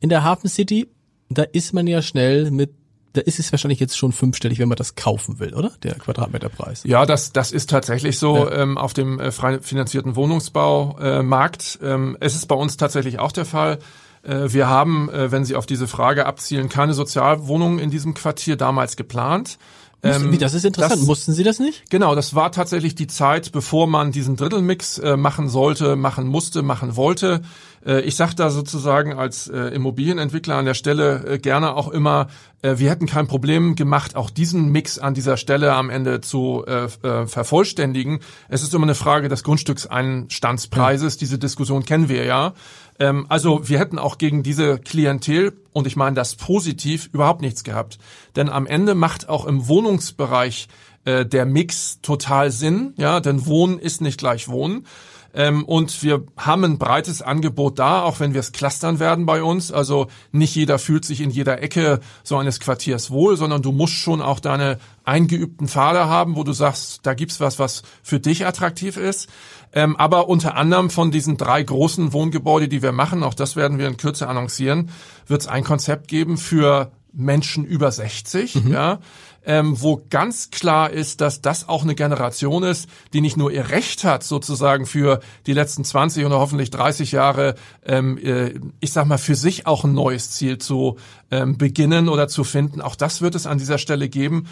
in der Hafen City, da ist man ja schnell mit da ist es wahrscheinlich jetzt schon fünfstellig, wenn man das kaufen will, oder? Der Quadratmeterpreis. Ja, das, das ist tatsächlich so ja. ähm, auf dem äh, frei finanzierten Wohnungsbaumarkt. Äh, ähm, es ist bei uns tatsächlich auch der Fall. Äh, wir haben, äh, wenn Sie auf diese Frage abzielen, keine Sozialwohnungen in diesem Quartier damals geplant. Ähm, das ist interessant. Das, Mussten Sie das nicht? Genau, das war tatsächlich die Zeit, bevor man diesen Drittelmix äh, machen sollte, machen musste, machen wollte. Äh, ich sage da sozusagen als äh, Immobilienentwickler an der Stelle äh, gerne auch immer, äh, wir hätten kein Problem gemacht, auch diesen Mix an dieser Stelle am Ende zu äh, vervollständigen. Es ist immer eine Frage des Grundstückseinstandspreises. Diese Diskussion kennen wir ja. Ähm, also wir hätten auch gegen diese Klientel, und ich meine das positiv, überhaupt nichts gehabt. Denn am Ende macht auch im Wohnungsbereich äh, der Mix total Sinn, ja, denn Wohnen ist nicht gleich Wohnen. Ähm, und wir haben ein breites Angebot da, auch wenn wir es clustern werden bei uns. Also nicht jeder fühlt sich in jeder Ecke so eines Quartiers wohl, sondern du musst schon auch deine eingeübten Pfade haben, wo du sagst, da gibt's was, was für dich attraktiv ist. Ähm, aber unter anderem von diesen drei großen Wohngebäude, die wir machen, auch das werden wir in Kürze annoncieren, wird es ein Konzept geben für Menschen über 60, mhm. ja, ähm, wo ganz klar ist, dass das auch eine Generation ist, die nicht nur ihr Recht hat, sozusagen für die letzten 20 oder hoffentlich 30 Jahre, ähm, äh, ich sag mal, für sich auch ein neues Ziel zu ähm, beginnen oder zu finden. Auch das wird es an dieser Stelle geben.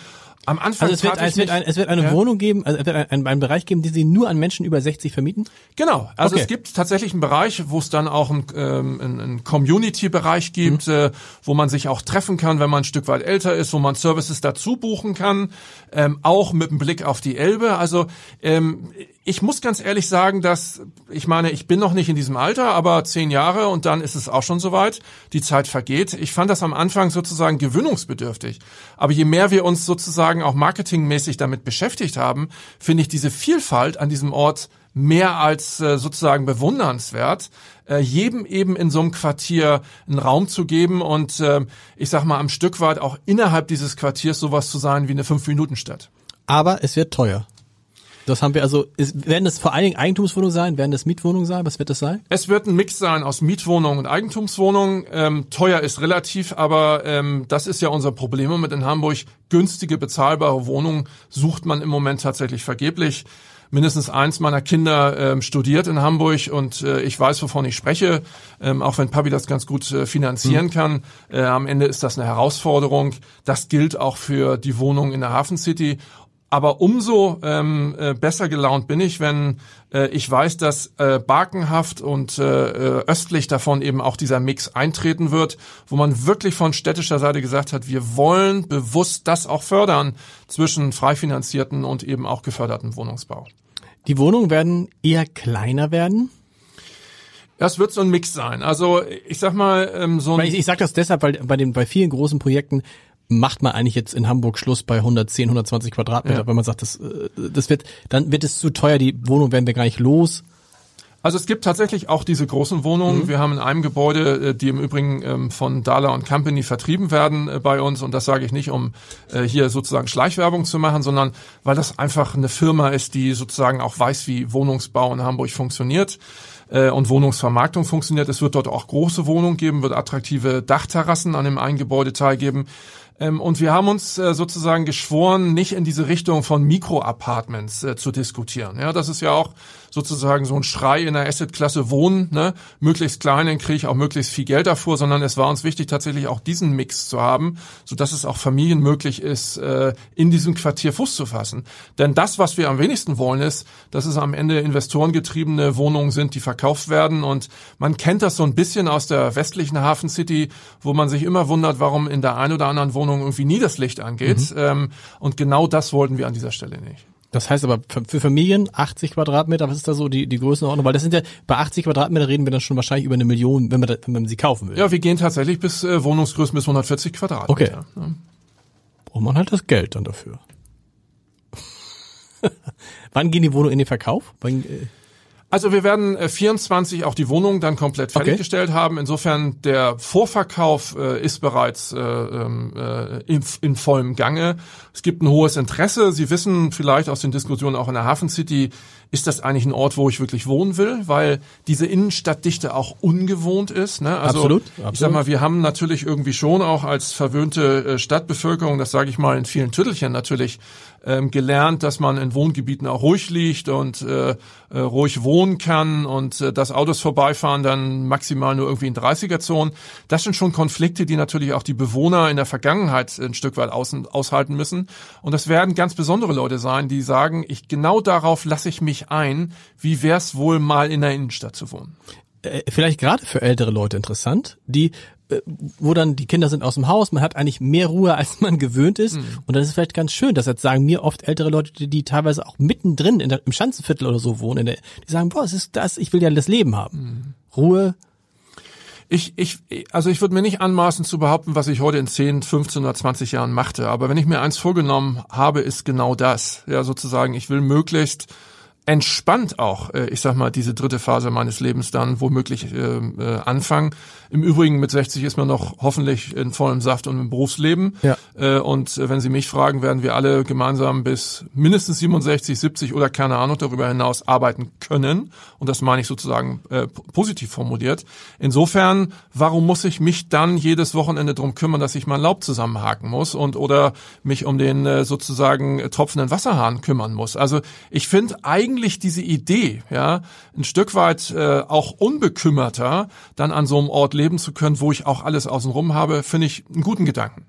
Am Anfang also es wird, es wird, ein, es wird eine ja? Wohnung geben, also es wird einen, einen Bereich geben, die Sie nur an Menschen über 60 vermieten? Genau. Also okay. es gibt tatsächlich einen Bereich, wo es dann auch einen, ähm, einen Community-Bereich gibt, mhm. äh, wo man sich auch treffen kann, wenn man ein Stück weit älter ist, wo man Services dazu buchen kann, ähm, auch mit einem Blick auf die Elbe. Also ähm, ich muss ganz ehrlich sagen, dass ich meine, ich bin noch nicht in diesem Alter, aber zehn Jahre und dann ist es auch schon soweit. Die Zeit vergeht. Ich fand das am Anfang sozusagen gewöhnungsbedürftig. Aber je mehr wir uns sozusagen auch marketingmäßig damit beschäftigt haben, finde ich diese Vielfalt an diesem Ort mehr als äh, sozusagen bewundernswert, äh, jedem eben in so einem Quartier einen Raum zu geben und äh, ich sag mal am Stück weit auch innerhalb dieses Quartiers sowas zu sein wie eine Fünf-Minuten-Stadt. Aber es wird teuer. Das haben wir also, ist, werden das vor allen Dingen Eigentumswohnungen sein? Werden das Mietwohnungen sein? Was wird das sein? Es wird ein Mix sein aus Mietwohnungen und Eigentumswohnungen. Ähm, teuer ist relativ, aber ähm, das ist ja unser Problem mit in Hamburg. Günstige, bezahlbare Wohnungen sucht man im Moment tatsächlich vergeblich. Mindestens eins meiner Kinder ähm, studiert in Hamburg und äh, ich weiß, wovon ich spreche, ähm, auch wenn Papi das ganz gut äh, finanzieren mhm. kann. Äh, am Ende ist das eine Herausforderung. Das gilt auch für die Wohnung in der Hafen City. Aber umso ähm, äh, besser gelaunt bin ich, wenn äh, ich weiß, dass äh, Barkenhaft und äh, äh, östlich davon eben auch dieser Mix eintreten wird, wo man wirklich von städtischer Seite gesagt hat, wir wollen bewusst das auch fördern zwischen frei finanzierten und eben auch geförderten Wohnungsbau. Die Wohnungen werden eher kleiner werden? Das wird so ein Mix sein. Also ich sag mal ähm, so ein ich, ich sage das deshalb, weil bei den bei vielen großen Projekten macht man eigentlich jetzt in Hamburg Schluss bei 110, 120 Quadratmeter, ja. wenn man sagt, das, äh, das wird, dann wird es zu teuer, die Wohnung werden wir gar nicht los. Also es gibt tatsächlich auch diese großen Wohnungen. Mhm. Wir haben in einem Gebäude, äh, die im Übrigen ähm, von Dahler und Company vertrieben werden äh, bei uns. Und das sage ich nicht, um hier sozusagen Schleichwerbung zu machen, sondern weil das einfach eine Firma ist, die sozusagen auch weiß, wie Wohnungsbau in Hamburg funktioniert und Wohnungsvermarktung funktioniert. Es wird dort auch große Wohnungen geben, wird attraktive Dachterrassen an dem einen Gebäudeteil geben. Ähm, und wir haben uns äh, sozusagen geschworen, nicht in diese Richtung von Mikro-Apartments äh, zu diskutieren. Ja, das ist ja auch sozusagen so ein Schrei in der Asset-Klasse Wohnen, ne? möglichst klein, dann kriege ich auch möglichst viel Geld davor, sondern es war uns wichtig, tatsächlich auch diesen Mix zu haben, so dass es auch Familien möglich ist, äh, in diesem Quartier Fuß zu fassen. Denn das, was wir am wenigsten wollen, ist, dass es am Ende investorengetriebene Wohnungen sind, die verkauft werden. Und man kennt das so ein bisschen aus der westlichen Hafen City, wo man sich immer wundert, warum in der einen oder anderen Wohnung irgendwie nie das Licht angeht. Mhm. Ähm, und genau das wollten wir an dieser Stelle nicht. Das heißt aber für Familien 80 Quadratmeter, was ist da so die, die Größenordnung? Weil das sind ja, bei 80 Quadratmeter reden wir dann schon wahrscheinlich über eine Million, wenn man, da, wenn man sie kaufen will. Ja, wir gehen tatsächlich bis äh, Wohnungsgrößen bis 140 Quadratmeter. Okay. Ja. Braucht man halt das Geld dann dafür. Wann gehen die Wohnungen in den Verkauf? Wann, äh also wir werden äh, 24 auch die Wohnung dann komplett fertiggestellt okay. haben. Insofern der Vorverkauf äh, ist bereits äh, ähm, äh, in, in vollem Gange. Es gibt ein hohes Interesse. Sie wissen vielleicht aus den Diskussionen auch in der Hafen City, ist das eigentlich ein Ort, wo ich wirklich wohnen will, weil diese Innenstadtdichte auch ungewohnt ist. Ne? Also absolut, absolut. ich sag mal, wir haben natürlich irgendwie schon auch als verwöhnte äh, Stadtbevölkerung, das sage ich mal in vielen Tüttelchen natürlich, ähm, gelernt, dass man in Wohngebieten auch ruhig liegt und äh, äh, ruhig wohnen kann und äh, dass Autos vorbeifahren dann maximal nur irgendwie in 30er-Zonen. Das sind schon Konflikte, die natürlich auch die Bewohner in der Vergangenheit ein Stück weit außen, aushalten müssen. Und das werden ganz besondere Leute sein, die sagen, ich genau darauf lasse ich mich ein, wie wär's wohl mal in der Innenstadt zu wohnen? Äh, vielleicht gerade für ältere Leute interessant, die wo dann die Kinder sind aus dem Haus, man hat eigentlich mehr Ruhe, als man gewöhnt ist. Mhm. Und dann ist es vielleicht ganz schön, dass jetzt sagen mir oft ältere Leute, die, teilweise auch mittendrin in der, im Schanzenviertel oder so wohnen, der, die sagen, boah, es ist das, ich will ja das Leben haben. Mhm. Ruhe, ich, ich, also ich würde mir nicht anmaßen zu behaupten, was ich heute in 10, 15 oder 20 Jahren machte. Aber wenn ich mir eins vorgenommen habe, ist genau das. Ja, sozusagen, ich will möglichst entspannt auch, äh, ich sag mal, diese dritte Phase meines Lebens dann womöglich äh, äh, anfangen. Im Übrigen mit 60 ist man noch hoffentlich in vollem Saft und im Berufsleben. Ja. Äh, und äh, wenn Sie mich fragen, werden wir alle gemeinsam bis mindestens 67, 70 oder keine Ahnung darüber hinaus arbeiten können. Und das meine ich sozusagen äh, positiv formuliert. Insofern, warum muss ich mich dann jedes Wochenende drum kümmern, dass ich mein Laub zusammenhaken muss und oder mich um den äh, sozusagen tropfenden Wasserhahn kümmern muss? Also ich finde eigentlich diese Idee, ja, ein Stück weit äh, auch unbekümmerter dann an so einem Ort leben zu können, wo ich auch alles außenrum habe, finde ich einen guten Gedanken.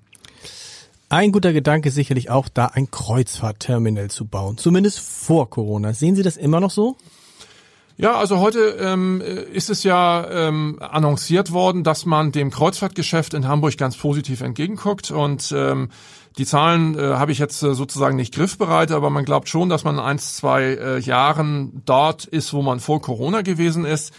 Ein guter Gedanke ist sicherlich auch, da ein Kreuzfahrtterminal zu bauen. Zumindest vor Corona. Sehen Sie das immer noch so? Ja, also heute ähm, ist es ja ähm, annonciert worden, dass man dem Kreuzfahrtgeschäft in Hamburg ganz positiv entgegenguckt und ähm, die Zahlen äh, habe ich jetzt äh, sozusagen nicht griffbereit, aber man glaubt schon, dass man in ein, zwei äh, Jahren dort ist, wo man vor Corona gewesen ist.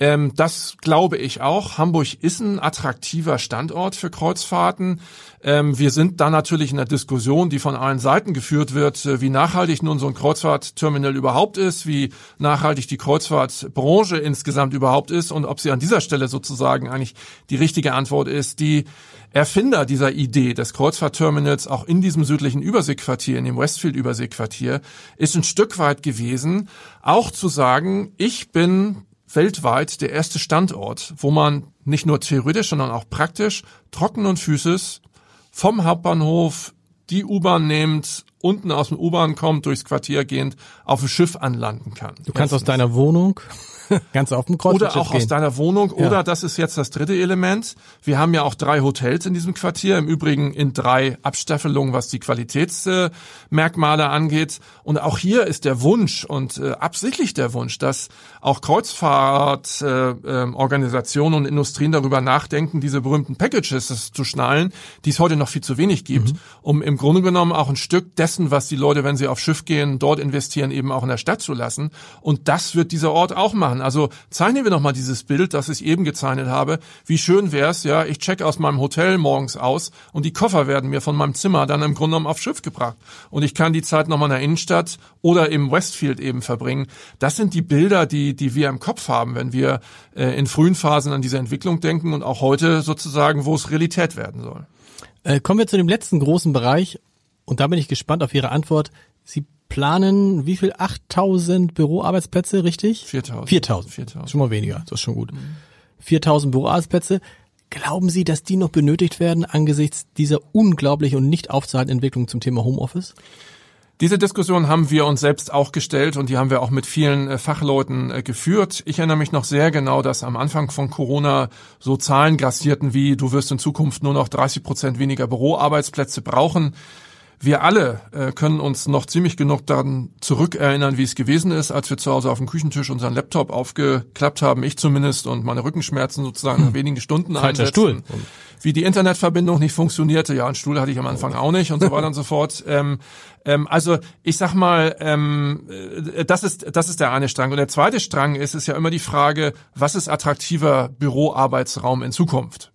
Ähm, das glaube ich auch. Hamburg ist ein attraktiver Standort für Kreuzfahrten. Ähm, wir sind da natürlich in der Diskussion, die von allen Seiten geführt wird, äh, wie nachhaltig nun so ein Kreuzfahrtterminal überhaupt ist, wie nachhaltig die Kreuzfahrtbranche insgesamt überhaupt ist und ob sie an dieser Stelle sozusagen eigentlich die richtige Antwort ist. Die Erfinder dieser Idee des Kreuzfahrtterminals auch in diesem südlichen Überseequartier, in dem Westfield Überseequartier, ist ein Stück weit gewesen, auch zu sagen, ich bin weltweit der erste Standort, wo man nicht nur theoretisch, sondern auch praktisch trockenen Füßes vom Hauptbahnhof die U-Bahn nimmt, unten aus dem U-Bahn kommt, durchs Quartier gehend, auf dem Schiff anlanden kann. Du kannst aus deiner Wohnung Ganz auf dem Oder auch gehen. aus deiner Wohnung. Ja. Oder das ist jetzt das dritte Element. Wir haben ja auch drei Hotels in diesem Quartier. Im Übrigen in drei Abstaffelungen, was die Qualitätsmerkmale äh, angeht. Und auch hier ist der Wunsch und äh, absichtlich der Wunsch, dass auch Kreuzfahrtorganisationen äh, und Industrien darüber nachdenken, diese berühmten Packages zu schnallen, die es heute noch viel zu wenig gibt, mhm. um im Grunde genommen auch ein Stück dessen, was die Leute, wenn sie auf Schiff gehen, dort investieren, eben auch in der Stadt zu lassen. Und das wird dieser Ort auch machen kann. Also zeichnen wir noch mal dieses Bild, das ich eben gezeichnet habe. Wie schön wär's, ja, ich check aus meinem Hotel morgens aus und die Koffer werden mir von meinem Zimmer dann im Grunde genommen aufs Schiff gebracht. Und ich kann die Zeit noch mal in der Innenstadt oder im Westfield eben verbringen. Das sind die Bilder, die, die wir im Kopf haben, wenn wir äh, in frühen Phasen an diese Entwicklung denken und auch heute sozusagen, wo es Realität werden soll. Äh, kommen wir zu dem letzten großen Bereich und da bin ich gespannt auf Ihre Antwort. Sie planen wie viel? 8000 Büroarbeitsplätze, richtig? 4000. 4000. 4000. Schon mal weniger, das ist schon gut. 4000 Büroarbeitsplätze. Glauben Sie, dass die noch benötigt werden angesichts dieser unglaublichen und nicht aufzuhaltenden Entwicklung zum Thema Homeoffice? Diese Diskussion haben wir uns selbst auch gestellt und die haben wir auch mit vielen äh, Fachleuten äh, geführt. Ich erinnere mich noch sehr genau, dass am Anfang von Corona so Zahlen grassierten wie, du wirst in Zukunft nur noch 30 Prozent weniger Büroarbeitsplätze brauchen. Wir alle äh, können uns noch ziemlich genug daran zurückerinnern, wie es gewesen ist, als wir zu Hause auf dem Küchentisch unseren Laptop aufgeklappt haben, ich zumindest, und meine Rückenschmerzen sozusagen hm. wenigen Stunden Falscher Stuhl. Wie die Internetverbindung nicht funktionierte, ja, einen Stuhl hatte ich am Anfang auch nicht und so weiter und so fort. Ähm, ähm, also ich sag mal, ähm, äh, das ist das ist der eine Strang und der zweite Strang ist ist ja immer die Frage, was ist attraktiver Büroarbeitsraum in Zukunft?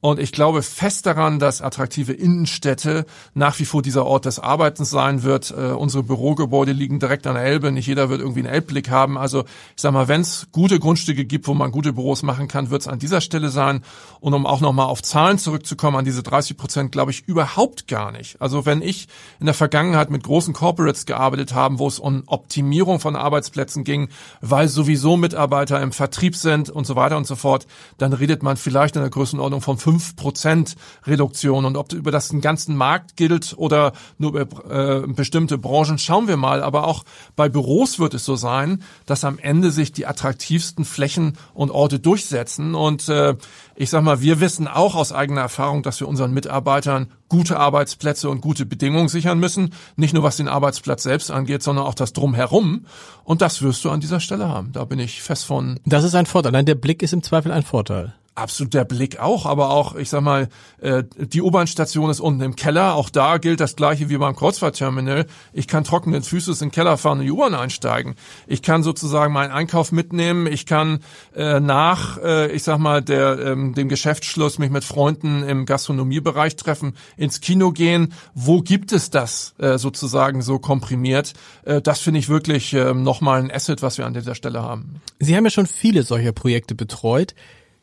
Und ich glaube fest daran, dass attraktive Innenstädte nach wie vor dieser Ort des Arbeitens sein wird. Äh, unsere Bürogebäude liegen direkt an der Elbe. Nicht jeder wird irgendwie einen Elbblick haben. Also ich sag mal, wenn es gute Grundstücke gibt, wo man gute Büros machen kann, wird es an dieser Stelle sein. Und um auch nochmal auf Zahlen zurückzukommen, an diese 30 Prozent glaube ich überhaupt gar nicht. Also wenn ich in der Vergangenheit mit großen Corporates gearbeitet habe, wo es um Optimierung von Arbeitsplätzen ging, weil sowieso Mitarbeiter im Vertrieb sind und so weiter und so fort, dann redet man vielleicht in der Größenordnung von fünf Prozent Reduktion. Und ob über das den ganzen Markt gilt oder nur über äh, bestimmte Branchen, schauen wir mal. Aber auch bei Büros wird es so sein, dass am Ende sich die attraktivsten Flächen und Orte durchsetzen. Und äh, ich sag mal, wir wissen auch aus eigener Erfahrung, dass wir unseren Mitarbeitern gute Arbeitsplätze und gute Bedingungen sichern müssen. Nicht nur was den Arbeitsplatz selbst angeht, sondern auch das Drumherum. Und das wirst du an dieser Stelle haben. Da bin ich fest von. Das ist ein Vorteil. Nein, der Blick ist im Zweifel ein Vorteil. Absolut der Blick auch, aber auch, ich sag mal, äh, die U-Bahn-Station ist unten im Keller. Auch da gilt das Gleiche wie beim Kreuzfahrtterminal. Ich kann trockenen Füßes in den Keller fahren und die U-Bahn einsteigen. Ich kann sozusagen meinen Einkauf mitnehmen. Ich kann äh, nach, äh, ich sag mal, der, ähm, dem Geschäftsschluss mich mit Freunden im Gastronomiebereich treffen, ins Kino gehen. Wo gibt es das äh, sozusagen so komprimiert? Äh, das finde ich wirklich äh, nochmal ein Asset, was wir an dieser Stelle haben. Sie haben ja schon viele solcher Projekte betreut.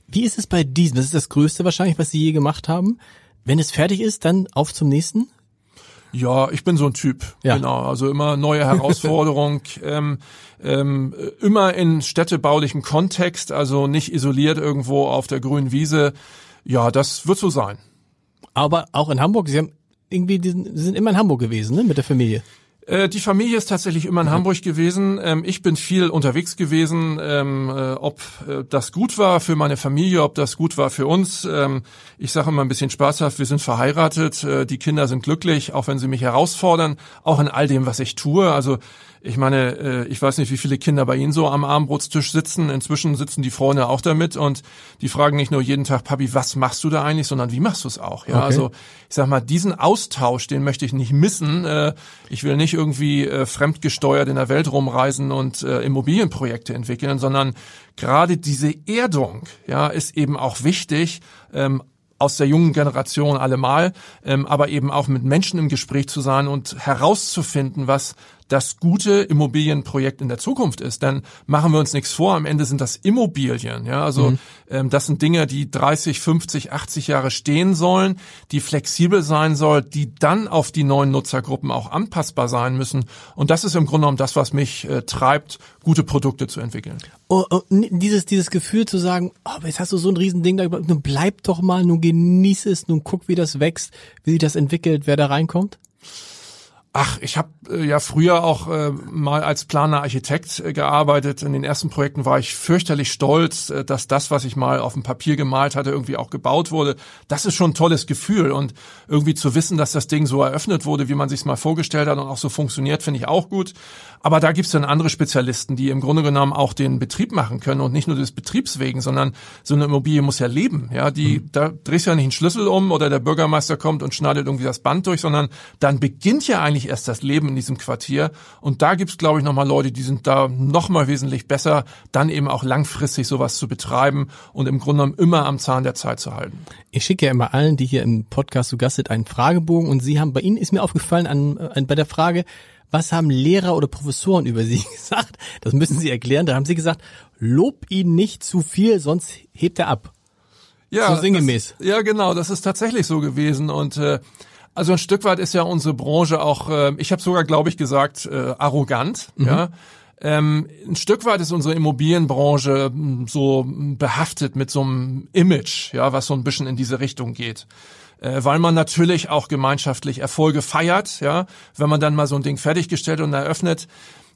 Wie ist es bei diesem? Das ist das Größte wahrscheinlich, was Sie je gemacht haben. Wenn es fertig ist, dann auf zum nächsten? Ja, ich bin so ein Typ. Ja. Genau. Also immer neue Herausforderung, ähm, ähm, immer in städtebaulichem Kontext, also nicht isoliert irgendwo auf der grünen Wiese. Ja, das wird so sein. Aber auch in Hamburg, Sie haben irgendwie, Sie sind immer in Hamburg gewesen, ne, mit der Familie. Äh, die Familie ist tatsächlich immer in Hamburg gewesen. Ähm, ich bin viel unterwegs gewesen. Ähm, äh, ob äh, das gut war für meine Familie, ob das gut war für uns. Ähm, ich sage immer ein bisschen spaßhaft, wir sind verheiratet, die Kinder sind glücklich, auch wenn sie mich herausfordern, auch in all dem, was ich tue. Also ich meine, äh, ich weiß nicht, wie viele Kinder bei Ihnen so am Abendbrotstisch sitzen. Inzwischen sitzen die Freunde auch damit und die fragen nicht nur jeden Tag, Papi, was machst du da eigentlich, sondern wie machst du es auch? Ja, okay. also ich sag mal, diesen Austausch, den möchte ich nicht missen. Äh, ich will nicht irgendwie äh, fremdgesteuert in der Welt rumreisen und Immobilienprojekte entwickeln, sondern gerade diese Erdung, ja, ist eben auch wichtig. Ähm, aus der jungen Generation allemal, ähm, aber eben auch mit Menschen im Gespräch zu sein und herauszufinden, was das gute Immobilienprojekt in der Zukunft ist. Denn machen wir uns nichts vor, am Ende sind das Immobilien. Ja, also mhm. ähm, das sind Dinge, die 30, 50, 80 Jahre stehen sollen, die flexibel sein soll, die dann auf die neuen Nutzergruppen auch anpassbar sein müssen. Und das ist im Grunde genommen das, was mich äh, treibt, gute Produkte zu entwickeln. Oh, oh, dieses, dieses Gefühl zu sagen, oh, jetzt hast du so ein Riesending, nun bleib doch mal, nun genieß es, nun guck, wie das wächst, wie sich das entwickelt, wer da reinkommt? Ach, ich habe äh, ja früher auch äh, mal als Planer Architekt äh, gearbeitet. In den ersten Projekten war ich fürchterlich stolz, äh, dass das, was ich mal auf dem Papier gemalt hatte, irgendwie auch gebaut wurde. Das ist schon ein tolles Gefühl und irgendwie zu wissen, dass das Ding so eröffnet wurde, wie man sich mal vorgestellt hat und auch so funktioniert, finde ich auch gut. Aber da gibt's dann andere Spezialisten, die im Grunde genommen auch den Betrieb machen können und nicht nur des Betriebs wegen, sondern so eine Immobilie muss ja leben. Ja, die mhm. da drehst du ja nicht einen Schlüssel um oder der Bürgermeister kommt und schneidet irgendwie das Band durch, sondern dann beginnt ja eigentlich erst das Leben in diesem Quartier. Und da gibt's, glaube ich, nochmal Leute, die sind da nochmal wesentlich besser, dann eben auch langfristig sowas zu betreiben und im Grunde genommen immer am Zahn der Zeit zu halten. Ich schicke ja immer allen, die hier im Podcast zu Gast sind, einen Fragebogen und Sie haben, bei Ihnen ist mir aufgefallen, an, an bei der Frage, was haben Lehrer oder Professoren über Sie gesagt? Das müssen Sie erklären. Da haben Sie gesagt, lob ihn nicht zu viel, sonst hebt er ab. Ja, so sinngemäß. Das, ja, genau, das ist tatsächlich so gewesen und äh, also ein Stück weit ist ja unsere Branche auch, äh, ich habe sogar, glaube ich, gesagt, äh, arrogant. Mhm. Ja, ähm, ein Stück weit ist unsere Immobilienbranche hm, so behaftet mit so einem Image, ja, was so ein bisschen in diese Richtung geht. Äh, weil man natürlich auch gemeinschaftlich Erfolge feiert, ja, wenn man dann mal so ein Ding fertiggestellt und eröffnet.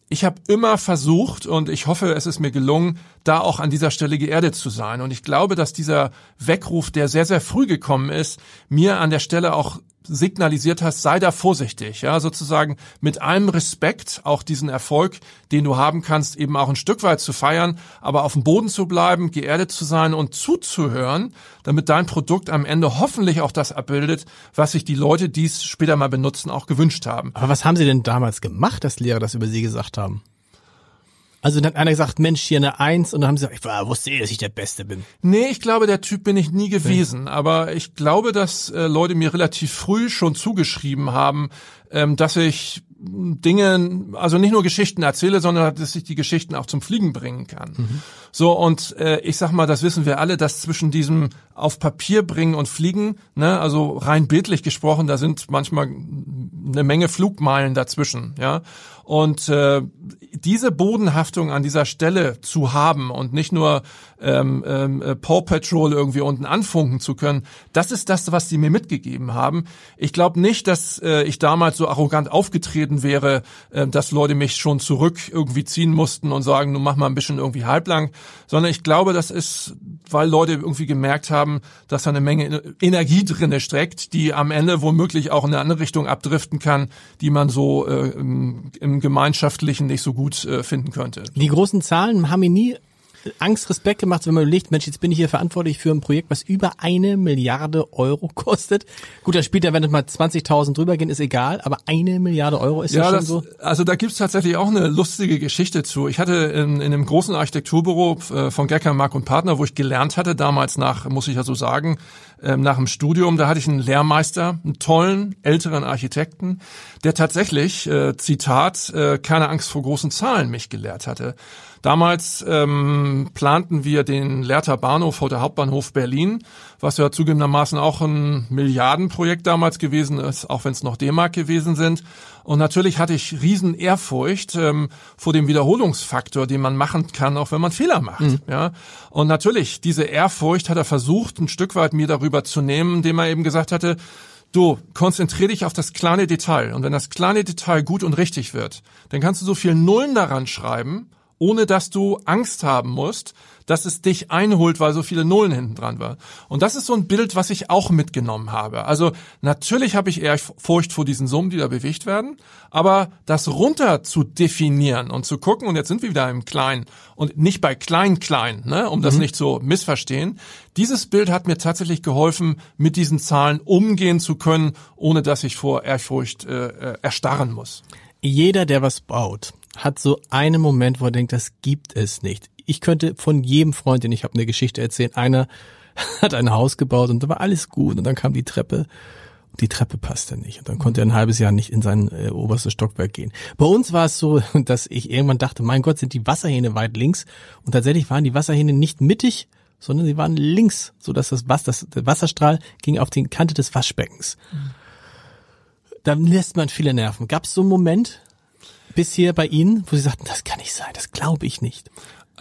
Ich habe immer versucht und ich hoffe, es ist mir gelungen, da auch an dieser Stelle geerdet zu sein. Und ich glaube, dass dieser Weckruf, der sehr, sehr früh gekommen ist, mir an der Stelle auch signalisiert hast, sei da vorsichtig, ja, sozusagen mit allem Respekt auch diesen Erfolg, den du haben kannst, eben auch ein Stück weit zu feiern, aber auf dem Boden zu bleiben, geerdet zu sein und zuzuhören, damit dein Produkt am Ende hoffentlich auch das abbildet, was sich die Leute, die es später mal benutzen, auch gewünscht haben. Aber was haben sie denn damals gemacht, dass Lehrer das über sie gesagt haben? Also dann hat einer gesagt, Mensch, hier eine Eins und dann haben sie gesagt, ich wusste eh, dass ich der Beste bin. Nee, ich glaube, der Typ bin ich nie gewesen. Okay. Aber ich glaube, dass äh, Leute mir relativ früh schon zugeschrieben haben, ähm, dass ich Dinge, also nicht nur Geschichten erzähle, sondern dass ich die Geschichten auch zum Fliegen bringen kann. Mhm. So und äh, ich sag mal, das wissen wir alle, dass zwischen diesem auf Papier bringen und fliegen, ne, also rein bildlich gesprochen, da sind manchmal eine Menge Flugmeilen dazwischen, ja. Und äh, diese Bodenhaftung an dieser Stelle zu haben und nicht nur ähm, ähm, äh, Paw Patrol irgendwie unten anfunken zu können, das ist das, was die mir mitgegeben haben. Ich glaube nicht, dass äh, ich damals so arrogant aufgetreten wäre, äh, dass Leute mich schon zurück irgendwie ziehen mussten und sagen, nun mach mal ein bisschen irgendwie halblang, sondern ich glaube, das ist, weil Leute irgendwie gemerkt haben, dass da eine Menge Energie drinne steckt, die am Ende womöglich auch in eine andere Richtung abdriften kann, die man so äh, im, im Gemeinschaftlichen nicht so gut äh, finden könnte. Die großen Zahlen haben ihn nie Angst, Respekt gemacht, wenn man überlegt, Mensch, jetzt bin ich hier verantwortlich für ein Projekt, was über eine Milliarde Euro kostet. Gut, dann später, wenn es mal 20.000 drüber gehen, ist egal, aber eine Milliarde Euro ist ja, schon das, so. Also da gibt's tatsächlich auch eine lustige Geschichte zu. Ich hatte in, in einem großen Architekturbüro äh, von Gecker, Mark und Partner, wo ich gelernt hatte, damals nach, muss ich ja so sagen, ähm, nach dem Studium, da hatte ich einen Lehrmeister, einen tollen, älteren Architekten, der tatsächlich, äh, Zitat, äh, keine Angst vor großen Zahlen mich gelehrt hatte. Damals ähm, planten wir den Lehrter Bahnhof der Hauptbahnhof Berlin, was ja zugegebenermaßen auch ein Milliardenprojekt damals gewesen ist, auch wenn es noch D-Mark gewesen sind. Und natürlich hatte ich riesen Ehrfurcht ähm, vor dem Wiederholungsfaktor, den man machen kann, auch wenn man Fehler macht. Mhm. Ja. Und natürlich, diese Ehrfurcht hat er versucht, ein Stück weit mir darüber zu nehmen, indem er eben gesagt hatte, Du, konzentrier dich auf das kleine Detail. Und wenn das kleine Detail gut und richtig wird, dann kannst du so viel Nullen daran schreiben ohne dass du Angst haben musst, dass es dich einholt, weil so viele Nullen hinten dran waren. Und das ist so ein Bild, was ich auch mitgenommen habe. Also natürlich habe ich eher Furcht vor diesen Summen, die da bewegt werden, aber das runter zu definieren und zu gucken, und jetzt sind wir wieder im Kleinen und nicht bei Klein-Klein, ne, um das mhm. nicht so missverstehen. Dieses Bild hat mir tatsächlich geholfen, mit diesen Zahlen umgehen zu können, ohne dass ich vor Ehrfurcht äh, äh erstarren muss. Jeder, der was baut, hat so einen Moment, wo er denkt, das gibt es nicht. Ich könnte von jedem Freund, den ich habe, eine Geschichte erzählen. Einer hat ein Haus gebaut und da war alles gut und dann kam die Treppe die Treppe passte nicht und dann konnte er ein halbes Jahr nicht in sein äh, oberstes Stockwerk gehen. Bei uns war es so, dass ich irgendwann dachte, mein Gott, sind die Wasserhähne weit links und tatsächlich waren die Wasserhähne nicht mittig, sondern sie waren links, so dass das, Wasser, das der Wasserstrahl ging auf die Kante des Waschbeckens. Mhm. Da lässt man viele Nerven. Gab es so einen Moment bis hier bei Ihnen, wo Sie sagten, das kann nicht sein, das glaube ich nicht?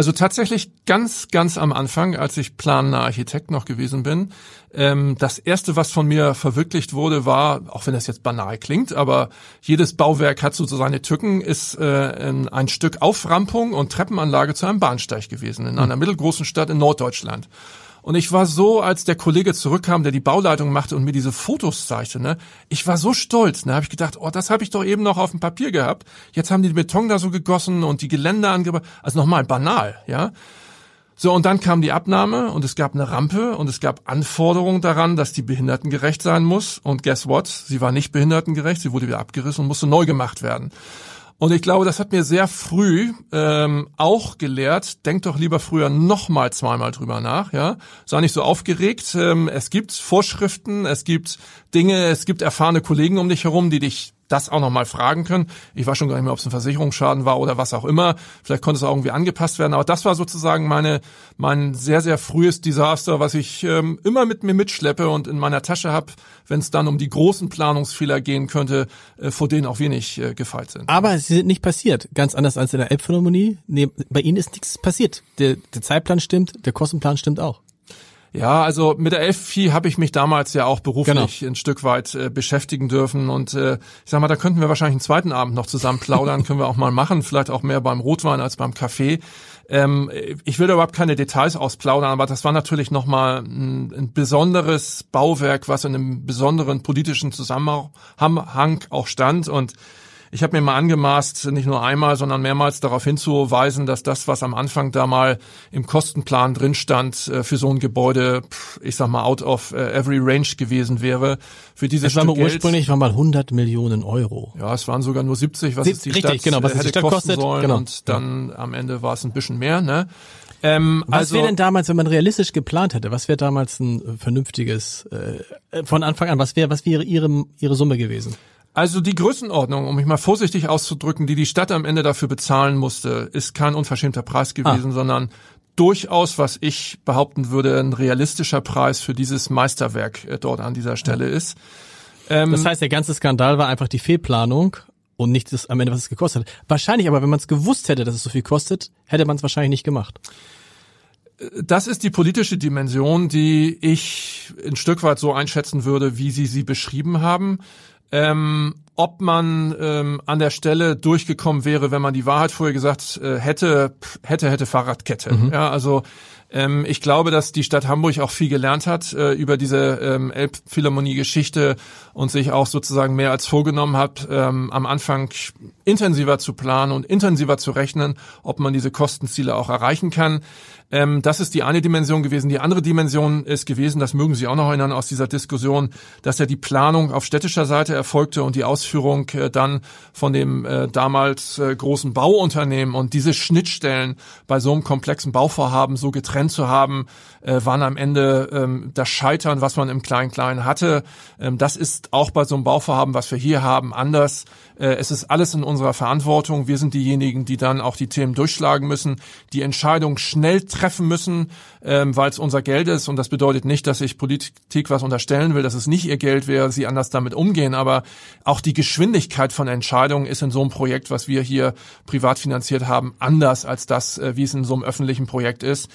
Also tatsächlich ganz, ganz am Anfang, als ich planender Architekt noch gewesen bin, ähm, das erste, was von mir verwirklicht wurde, war, auch wenn das jetzt banal klingt, aber jedes Bauwerk hat so seine Tücken, ist äh, ein Stück Auframpung und Treppenanlage zu einem Bahnsteig gewesen in einer mittelgroßen Stadt in Norddeutschland. Und ich war so, als der Kollege zurückkam, der die Bauleitung machte und mir diese Fotos zeigte, ne, ich war so stolz. Ne, habe ich gedacht, oh, das habe ich doch eben noch auf dem Papier gehabt. Jetzt haben die Beton da so gegossen und die Geländer angebracht. Also nochmal banal, ja. So, und dann kam die Abnahme und es gab eine Rampe und es gab Anforderungen daran, dass die behindertengerecht sein muss. Und guess what? Sie war nicht behindertengerecht, sie wurde wieder abgerissen und musste neu gemacht werden. Und ich glaube, das hat mir sehr früh ähm, auch gelehrt, denk doch lieber früher noch mal zweimal drüber nach, ja. Sei nicht so aufgeregt. Ähm, es gibt Vorschriften, es gibt Dinge, es gibt erfahrene Kollegen um dich herum, die dich das auch nochmal fragen können. Ich weiß schon gar nicht mehr, ob es ein Versicherungsschaden war oder was auch immer. Vielleicht konnte es auch irgendwie angepasst werden. Aber das war sozusagen meine, mein sehr, sehr frühes Desaster, was ich ähm, immer mit mir mitschleppe und in meiner Tasche habe, wenn es dann um die großen Planungsfehler gehen könnte, äh, vor denen auch wenig äh, gefeit sind. Aber sie sind nicht passiert. Ganz anders als in der Elbphilharmonie. Nee, bei Ihnen ist nichts passiert. Der, der Zeitplan stimmt, der Kostenplan stimmt auch. Ja, also mit der Elfi habe ich mich damals ja auch beruflich genau. ein Stück weit äh, beschäftigen dürfen und äh, ich sag mal, da könnten wir wahrscheinlich einen zweiten Abend noch zusammen plaudern, können wir auch mal machen, vielleicht auch mehr beim Rotwein als beim Kaffee. Ähm, ich will da überhaupt keine Details ausplaudern, aber das war natürlich nochmal ein, ein besonderes Bauwerk, was in einem besonderen politischen Zusammenhang auch stand und ich habe mir mal angemaßt, nicht nur einmal, sondern mehrmals darauf hinzuweisen, dass das, was am Anfang da mal im Kostenplan drin stand, äh, für so ein Gebäude, ich sag mal, out of äh, every range gewesen wäre. Für dieses es war mal ursprünglich war mal 100 Millionen Euro. Ja, es waren sogar nur 70, was Sie, es die richtig, Stadt genau, was hätte die Stadt kosten kostet, sollen. genau. Und dann ja. am Ende war es ein bisschen mehr. Ne? Ähm, was also, wäre denn damals, wenn man realistisch geplant hätte, was wäre damals ein vernünftiges, äh, von Anfang an, was wäre was wäre ihre, ihre Summe gewesen? Also die Größenordnung, um mich mal vorsichtig auszudrücken, die die Stadt am Ende dafür bezahlen musste, ist kein unverschämter Preis gewesen, ah. sondern durchaus, was ich behaupten würde, ein realistischer Preis für dieses Meisterwerk äh, dort an dieser Stelle ist. Ähm, das heißt, der ganze Skandal war einfach die Fehlplanung und nicht das am Ende, was es gekostet hat. Wahrscheinlich aber, wenn man es gewusst hätte, dass es so viel kostet, hätte man es wahrscheinlich nicht gemacht. Das ist die politische Dimension, die ich ein Stück weit so einschätzen würde, wie Sie sie beschrieben haben ähm, ob man ähm, an der Stelle durchgekommen wäre, wenn man die Wahrheit vorher gesagt äh, hätte, hätte, hätte Fahrradkette. Mhm. Ja, also ähm, ich glaube, dass die Stadt Hamburg auch viel gelernt hat äh, über diese ähm, Elbphilharmonie-Geschichte und sich auch sozusagen mehr als vorgenommen hat, ähm, am Anfang intensiver zu planen und intensiver zu rechnen, ob man diese Kostenziele auch erreichen kann. Ähm, das ist die eine Dimension gewesen. Die andere Dimension ist gewesen, das mögen Sie auch noch erinnern aus dieser Diskussion, dass ja die Planung auf städtischer Seite erfolgte und die Ausführung äh, dann von dem äh, damals äh, großen Bauunternehmen und diese Schnittstellen bei so einem komplexen Bauvorhaben so getrennt zu haben, äh, waren am Ende ähm, das Scheitern, was man im Klein-Klein hatte. Ähm, das ist auch bei so einem Bauvorhaben, was wir hier haben, anders. Äh, es ist alles in unserer Verantwortung. Wir sind diejenigen, die dann auch die Themen durchschlagen müssen, die Entscheidung schnell treffen müssen, ähm, weil es unser Geld ist. Und das bedeutet nicht, dass ich Politik was unterstellen will, dass es nicht ihr Geld wäre, sie anders damit umgehen. Aber auch die Geschwindigkeit von Entscheidungen ist in so einem Projekt, was wir hier privat finanziert haben, anders als das, äh, wie es in so einem öffentlichen Projekt ist.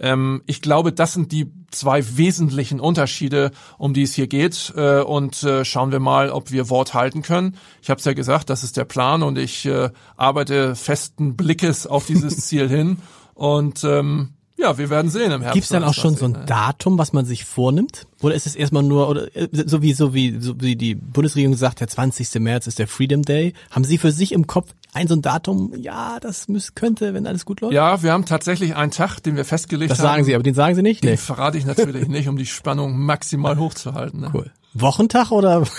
Ähm, ich glaube, das sind die zwei wesentlichen Unterschiede, um die es hier geht. Äh, und äh, schauen wir mal, ob wir Wort halten können. Ich habe es ja gesagt, das ist der Plan und ich äh, arbeite festen Blickes auf dieses Ziel hin. Und ähm, ja, wir werden sehen im Herbst. Gibt es dann auch schon so ein ne? Datum, was man sich vornimmt? Oder ist es erstmal nur, oder äh, so wie so wie so wie die Bundesregierung sagt, der 20. März ist der Freedom Day. Haben Sie für sich im Kopf ein so ein Datum, ja, das müß, könnte, wenn alles gut läuft? Ja, wir haben tatsächlich einen Tag, den wir festgelegt das haben. Das sagen Sie, aber den sagen Sie nicht? Den nee. verrate ich natürlich nicht, um die Spannung maximal hochzuhalten. Ne? Cool. Wochentag oder?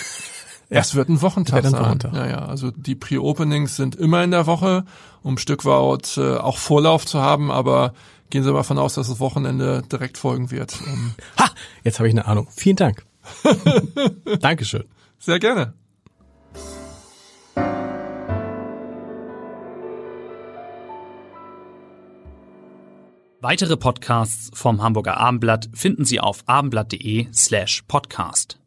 Es wird ein Wochentag Wird ein sein. Wochentag. Ja, ja. Also die Pre-Openings sind immer in der Woche, um ein Stück weit äh, auch Vorlauf zu haben, aber gehen Sie mal davon aus, dass das Wochenende direkt folgen wird. Um, Ha, jetzt habe ich eine Ahnung. Vielen Dank. Dankeschön. sehr gerne. Weitere Podcasts vom Hamburger Abendblatt finden Sie auf abendblatt.de slash podcast.